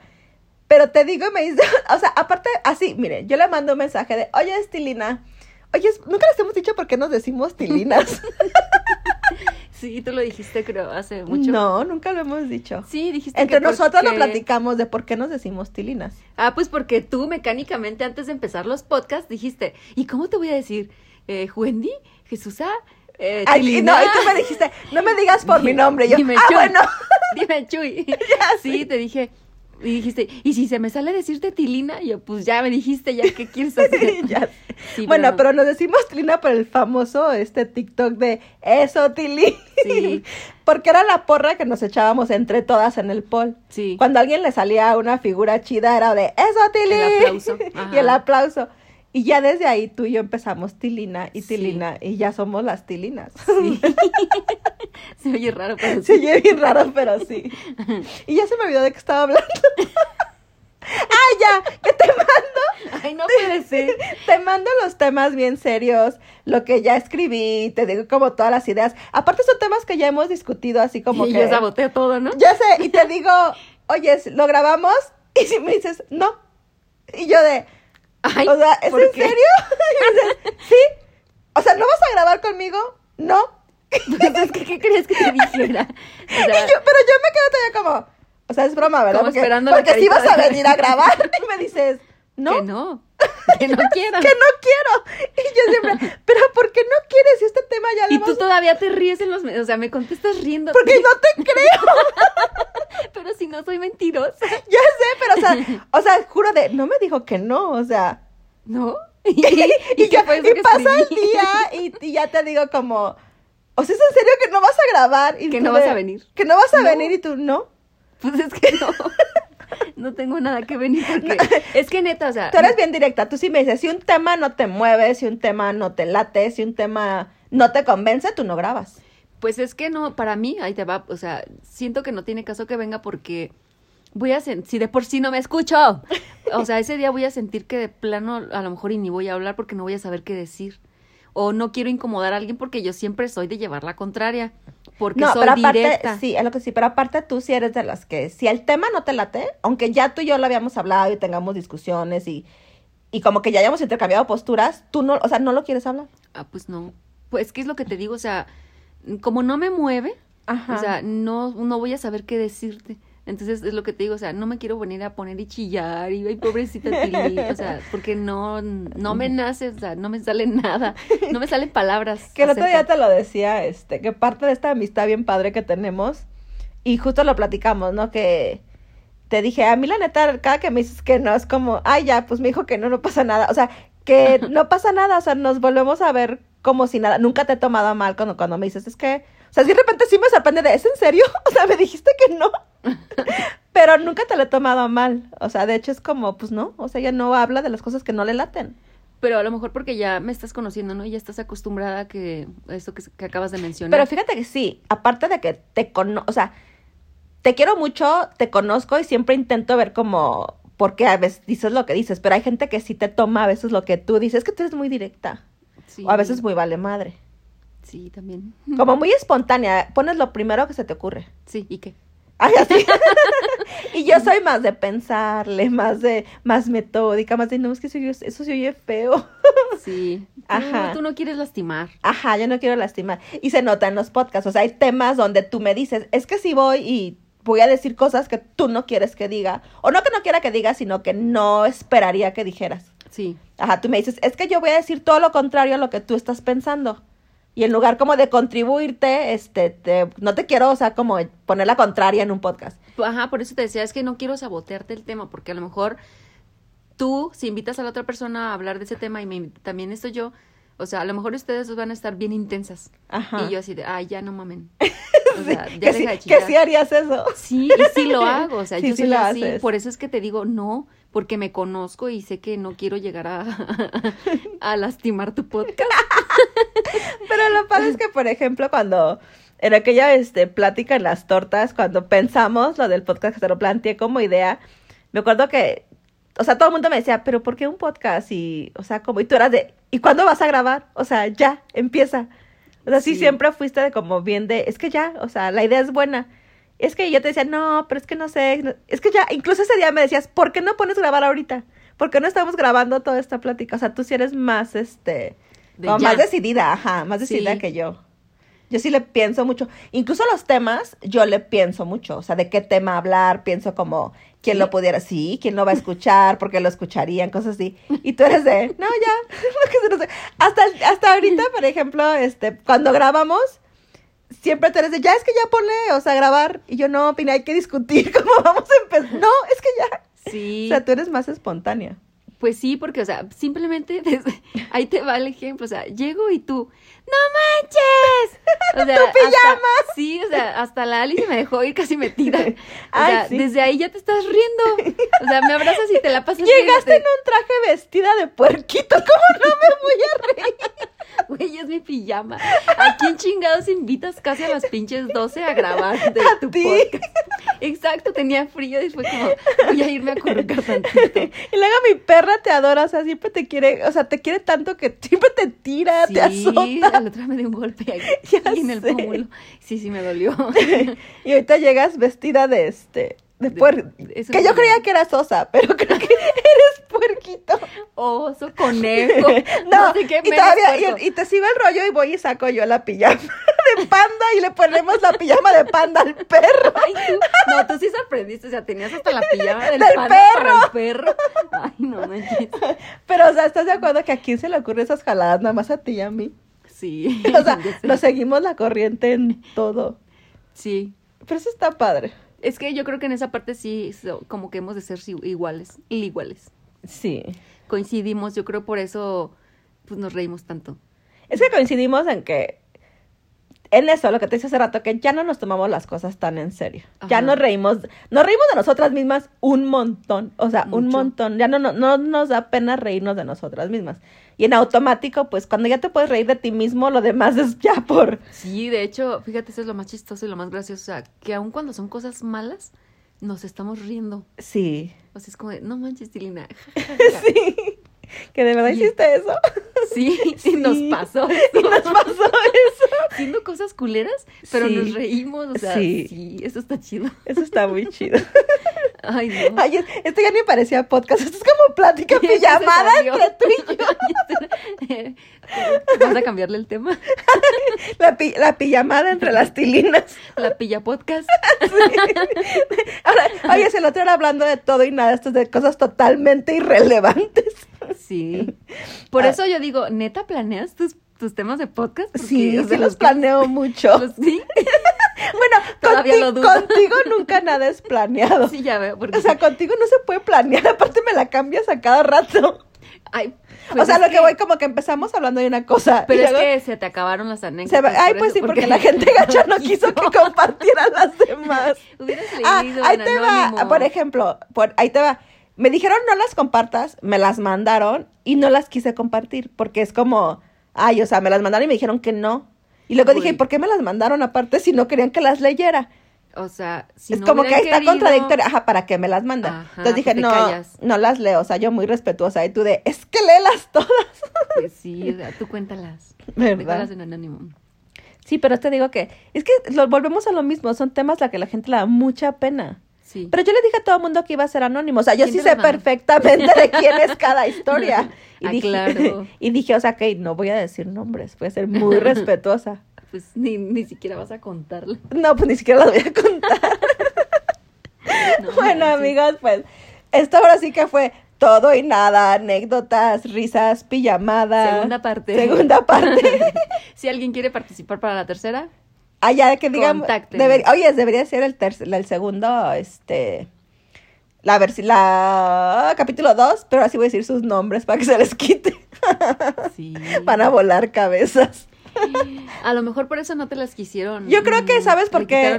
pero te digo, me dice, o sea, aparte, así, mire, yo le mando un mensaje de, oye, Estilina, oye, nunca les hemos dicho por qué nos decimos tilinas. Sí, tú lo dijiste, creo, hace mucho. No, nunca lo hemos dicho. Sí, dijiste Entre que nosotros lo porque- platicamos de por qué nos decimos tilinas. Ah, pues porque tú mecánicamente antes de empezar los podcasts dijiste, ¿y cómo te voy a decir? Eh, Wendy, Jesusa, eh, Ay, y no, y tú me dijiste, no me digas por mi nombre. Y yo, Dime, ah, Chuy. bueno. Dime, Chuy. sí, te dije. Y dijiste, ¿y si se me sale decirte Tilina? Y yo, pues ya me dijiste, ya, ¿qué quieres hacer? Ya. Sí, bueno, pero... nos decimos Tilina por el famoso este TikTok de eso, Tili. Sí. Porque era la porra que nos echábamos entre todas en el poll. Sí. Cuando a alguien le salía una figura chida era de eso, Tili. El aplauso, y el aplauso. Y ya desde ahí tú y yo empezamos Tilina y Sí. Tilina y ya somos las Tilinas. Sí. se oye raro, pero Se sí. oye bien raro, pero sí. Y ya se me olvidó de qué estaba hablando. ¡Ah, ya! ¡Que te mando! Ay, no puede ser. Te mando los temas bien serios, lo que ya escribí, te digo como todas las ideas. Aparte son temas que ya hemos discutido así como y que... yo saboteo todo, ¿no? Ya sé, y te digo, oye, ¿lo grabamos? Y si me dices, no. Y yo de, Ay, o sea, ¿es ¿por en qué? serio? Sí. O sea, ¿no vas a grabar conmigo? No. Pues es que, ¿qué crees que te dijera? O Y sea, yo, pero yo me quedo todavía como, o sea, es broma, ¿verdad? Como porque esperando la porque sí carita vas a venir a grabar. Y me dices, no. que no, que no quiero. que no quiero. Y yo siempre, pero ¿por qué no quieres? Este tema ya lo Y tú hemos... todavía te ríes en los... me- O sea, me contestas riendo. Porque no te creo. Pero si no soy mentirosa. Ya sé, pero o sea, o sea, juro de, no me dijo que no, o sea... ¿No? ¿Y, Y, qué ya, y que pasa el día y, y ya te digo como, o sea, ¿es en serio que no vas a grabar? Y Que no vas de, a venir. Que no vas a No. venir y tú, no. Pues es que no. No tengo nada que venir porque... Es que neta, o sea... Tú eres bien directa, tú sí me dices, si un tema no te mueve, si un tema no te late, si un tema no te convence, tú no grabas. Pues es que no, para mí, ahí te va, o sea, siento que no tiene caso que venga porque voy a sentir, si de por sí no me escucho, o sea, ese día voy a sentir que de plano a lo mejor y ni voy a hablar porque no voy a saber qué decir. O no quiero incomodar a alguien porque yo siempre soy de llevar la contraria, porque no, soy pero aparte, directa. sí, es lo que sí, pero aparte tú sí eres de las que, si el tema no te late, aunque ya tú y yo lo habíamos hablado y tengamos discusiones y, y como que ya hayamos intercambiado posturas, tú no, o sea, no lo quieres hablar. Ah, pues no. Pues qué es lo que te digo, o sea, como no me mueve, Ajá. o sea, no, no voy a saber qué decirte. Entonces es lo que te digo, o sea, no me quiero venir a poner y chillar y ay, pobrecita Tili, o sea, porque no, no me nace, o sea, no me sale nada, no me salen palabras. Que el otro día te lo decía, este, que parte de esta amistad bien padre que tenemos, y justo lo platicamos, ¿no? Que te dije, a mí la neta, cada que me dices que no, es como, ay, ya, pues me dijo que no, no pasa nada. O sea, que no pasa nada, o sea, nos volvemos a ver como si nada. Nunca te he tomado mal cuando, cuando me dices, es que, sea, si de repente sí me sorprende de, ¿es en serio? O sea, me dijiste que no. Pero nunca te lo he tomado mal. O sea, de hecho es como, pues no, o sea, ella no habla de las cosas que no le laten. Pero a lo mejor porque ya me estás conociendo, ¿no? Y ya estás acostumbrada a que esto que, que acabas de mencionar. Pero fíjate que sí, aparte de que te conozco, o sea, te quiero mucho, te conozco y siempre intento ver como, porque a veces dices lo que dices, pero hay gente que sí te toma a veces lo que tú dices, es que tú eres muy directa, Sí, o a veces muy vale madre, Sí, también. como muy espontánea, pones lo primero que se te ocurre. Sí, ¿y qué? Ay, así. y yo soy más de pensarle, más de, más metódica, más de, no, es que eso, se oye- eso se oye feo. Sí. Tú, Ajá. tú no quieres lastimar. Ajá, yo no quiero lastimar. Y se nota en los podcasts. O sea, hay temas donde tú me dices, es que si voy y voy a decir cosas que tú no quieres que diga. O no que no quiera que diga, sino que no esperaría que dijeras. Sí. Ajá, tú me dices, es que yo voy a decir todo lo contrario a lo que tú estás pensando. Y en lugar como de contribuirte, este, te- no te quiero, o sea, como poner la contraria en un podcast. Ajá, por eso te decía, es que no quiero sabotearte el tema, porque a lo mejor tú, si invitas a la otra persona a hablar de ese tema y me, también estoy yo, o sea, a lo mejor ustedes dos van a estar bien intensas. Ajá. Y yo así de, ay, ya no mamen. O sea, ya que, sí, deja de que sí harías eso. Sí, y sí lo hago, o sea, Sí, yo sí soy lo así, haces. por eso es que te digo no, porque me conozco y sé que no quiero llegar a, a lastimar tu podcast. Pero lo padre es que, por ejemplo, cuando en aquella este, plática en las tortas, cuando pensamos lo del podcast que se lo planteé como idea, me acuerdo que, o sea, todo el mundo me decía, pero ¿por qué un podcast? Y, o sea, como, y tú eras de, ¿y cuándo vas a grabar? O sea, ya, empieza. O sea, sí, Sí. siempre fuiste de como bien de, es que ya, o sea, la idea es buena. Es que yo te decía, no, pero es que no sé, es que ya, incluso ese día me decías, ¿por qué no pones grabar ahorita? ¿Por qué no estamos grabando toda esta plática? O sea, tú sí eres más, este, De más decidida, ajá, más decidida Sí. que yo. Yo sí le pienso mucho. Incluso los temas, yo le pienso mucho. O sea, de qué tema hablar, pienso como quién ¿Sí? lo pudiera, sí, quién lo va a escuchar, porque lo escucharían, cosas así. Y tú eres de, no, ya, Hasta, hasta ahorita, por ejemplo, este, cuando grabamos, siempre eres de, ya es que ya ponle, o sea, grabar. Y yo, no, Pina, hay que discutir cómo vamos a empezar. No, es que ya. Sí. O sea, tú eres más espontánea. Pues sí, porque, o sea, simplemente desde- ahí te va el ejemplo. O sea, llego y tú, ¡no manches! O sea, ¡Tu pijama! hasta- sí, o sea, hasta la Ali se me dejó ir, casi me tira. O Ay, sea, sí. desde ahí ya te estás riendo. O sea, me abrazas y te la pasas Llegaste en un traje vestida de puerquito. ¿Cómo no me voy a reír? Güey, es mi pijama. ¿A quién chingados invitas casi a las pinches 12 a grabar de A tu ti. podcast? Exacto, tenía frío y fue como, voy a irme a acurrucar tantito. Y luego mi perra te adora, o sea, siempre te quiere, o sea, te quiere tanto que siempre te tira, te Sí, azota. al otro me dio un golpe aquí Ya en el sé. pómulo. Sí, sí, me dolió. Y ahorita llegas vestida de este, de De- Que yo creía que eras osa, pero creo que eres puerquito. Oso, conejo. No, sé qué y todavía, y, y te sigo el rollo y voy y saco yo la pijama de panda y le ponemos la pijama de panda al perro. Ay, no, tú sí sorprendiste, o sea, tenías hasta la pijama del, Del panda perro. para el perro. Ay, no manches. Pero, o sea, ¿estás de acuerdo que a quién se le ocurre esas jaladas? Nada más a ti y a mí. Sí. O sea, nos seguimos la corriente en todo. Sí. Pero eso está padre. Es que yo creo que en esa parte sí, como que hemos de ser iguales, iguales. Sí. Coincidimos, yo creo por eso, pues nos reímos tanto. Es que coincidimos en que, en eso, lo que te dije hace rato, que ya no nos tomamos las cosas tan en serio. Ya nos reímos, nos reímos de nosotras mismas un montón, o sea, un montón. Ya no, no, no nos da pena reírnos de nosotras mismas. Y en automático, pues cuando ya te puedes reír de ti mismo, lo demás es ya por... Sí, de hecho, fíjate, eso es lo más chistoso y lo más gracioso, o sea, que aun cuando son cosas malas, nos estamos riendo. Sí. O sea, es como de, no manches, Tilina. Sí. Que de verdad Y- hiciste eso. Sí, sí, nos pasó Y eso. nos pasó eso. Haciendo cosas culeras, pero Sí. nos reímos, o sea, Sí. sí. eso está chido. Eso está muy chido. Ay, no. Ay, es- esto ya ni parecía podcast, esto es como plática pijamada entre tú y yo. ¿Vas a cambiarle el tema? La, pi- la pijamada entre las tilinas. La pilla podcast. Ahora, oye, el otro era hablando de todo y nada, esto es de cosas totalmente irrelevantes. Sí. Por Ah. eso yo digo, ¿neta planeas tus, tus temas de podcast? Porque, Sí, o sí los planeo mucho. sí, Bueno, Todavía conti- lo dudo. contigo nunca nada es planeado. sí, ya veo. Porque, O sea, contigo no se puede planear, aparte me la cambias a cada rato. ay, o pues sea, lo que... voy como que empezamos hablando de una cosa. Pero es luego que se te acabaron las anécdotas. Ay, pues eso, sí, porque, la gente gacha no quiso que compartieran las demás. Hubieras Ah, ahí te va, anónimo. por ejemplo, por, ahí te va. Me dijeron no las compartas, me las mandaron y no las quise compartir porque es como, ay, o sea, me las mandaron y me dijeron que no. Y luego dije, Uy. ¿y por qué me las mandaron aparte si no querían que las leyera? O sea, si es no como que ahí está contradictoria. Ajá, ¿para qué me las mandan? Ajá, Entonces dije, no, callas. no las leo. O sea, yo muy respetuosa. Y tú de, es que léelas todas. Pues sí, tú cuéntalas. ¿Verdad? Cuéntalas en anónimo. Sí, pero te digo que, es que lo, volvemos a lo mismo. Son temas a que la gente le da mucha pena. Sí. Pero yo le dije a todo el mundo que iba a ser anónimo. O sea, yo ¿Quién sí sé perfectamente de quién es cada historia. Y Ah, dije, claro. y dije, o sea, que no voy a decir nombres. Voy a ser muy respetuosa. Pues ni, ni siquiera vas a contarlo. No, pues ni siquiera las voy a contar. No bueno, amigos, pues esto ahora sí que fue todo y nada, anécdotas, risas, pijamada. Segunda parte. Segunda parte. si alguien quiere participar para la tercera, Ah, ya que digamos. Deber- oye, debería ser el, tercer, el segundo, este. La versión, la capítulo 2, pero así voy a decir sus nombres para que se les quite. sí. Van a volar cabezas. A lo mejor por eso no te las quisieron. Yo creo que, ¿sabes por qué?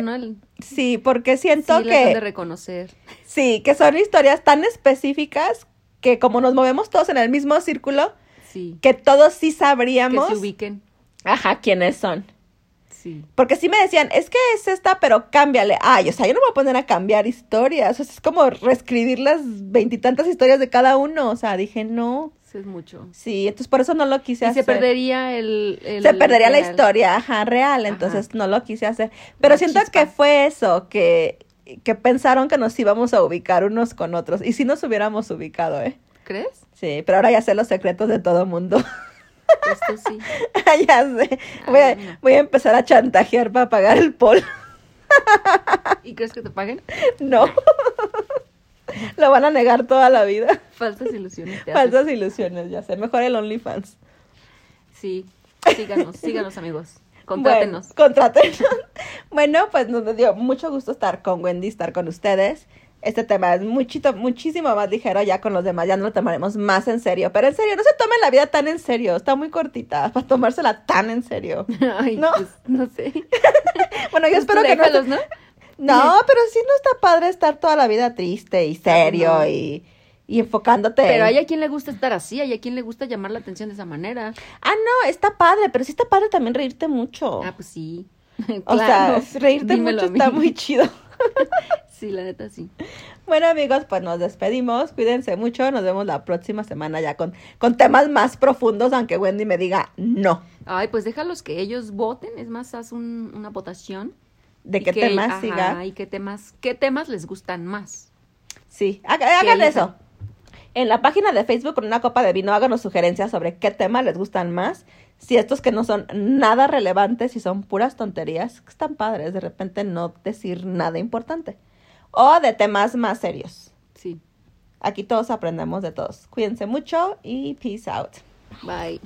Sí, porque siento han de que. reconocer. Sí, que son historias tan específicas que como nos movemos todos en el mismo círculo, Sí. que todos sí Que sabríamos. se ubiquen. Ajá, quiénes son. Sí. Porque sí me decían, es que es esta, pero cámbiale. Ay, o sea, yo no me voy a poner a cambiar historias. O sea, es como reescribir las veintitantas historias de cada uno. O sea, dije, no. Es mucho. Sí, entonces por eso no lo quise Y hacer. se perdería el... el Se perdería la historia, ajá, real. Entonces no lo quise hacer. Pero La siento chispa. que fue eso, que, que pensaron que nos íbamos a ubicar unos con otros. Y si nos hubiéramos ubicado, ¿eh? ¿Crees? Sí, pero ahora ya sé los secretos de todo mundo. Esto sí. ya sé. Voy a, voy empezar a chantajear para pagar el pol. ¿Y crees que te paguen? No. Lo van a negar toda la vida. Falsas ilusiones. haces. Falsas ilusiones, ya sé. Mejor el OnlyFans. Sí. Síganos, síganos amigos. Contrátenos. Bueno, contrátenos. bueno, pues nos dio mucho gusto estar con Wendy, estar con ustedes. Este tema es muchito, muchísimo más ligero ya con los demás, ya no lo tomaremos más en serio. Pero en serio, no se tomen la vida tan en serio, está muy cortita para tomársela tan en serio. Ay, No. pues, no sé. Bueno, yo Pues espero que no... ¿no? No, pero sí no está padre estar toda la vida triste y serio no. y, y enfocándote. Pero hay a quien le gusta estar así, hay a quien le gusta llamar la atención de esa manera. Ah, no, está padre, pero sí está padre también reírte mucho. Ah, pues sí. o Claro. sea, reírte mucho está muy chido. Sí, la neta sí. Bueno, amigos, pues nos despedimos. Cuídense mucho. Nos vemos la próxima semana ya con, con temas más profundos, aunque Wendy me diga no. Ay, pues déjalos que ellos voten. Es más, haz un- una votación. De qué temas ajá, siga. Y qué temas, qué temas les gustan más. Sí, haga- hagan eso. En la página de Facebook con una copa de vino, háganos sugerencias sobre qué temas les gustan más. Si estos que no son nada relevantes y son puras tonterías, están padres, de repente no decir nada importante. O de temas más serios. Sí. Aquí todos aprendemos de todos. Cuídense mucho y peace out. Bye.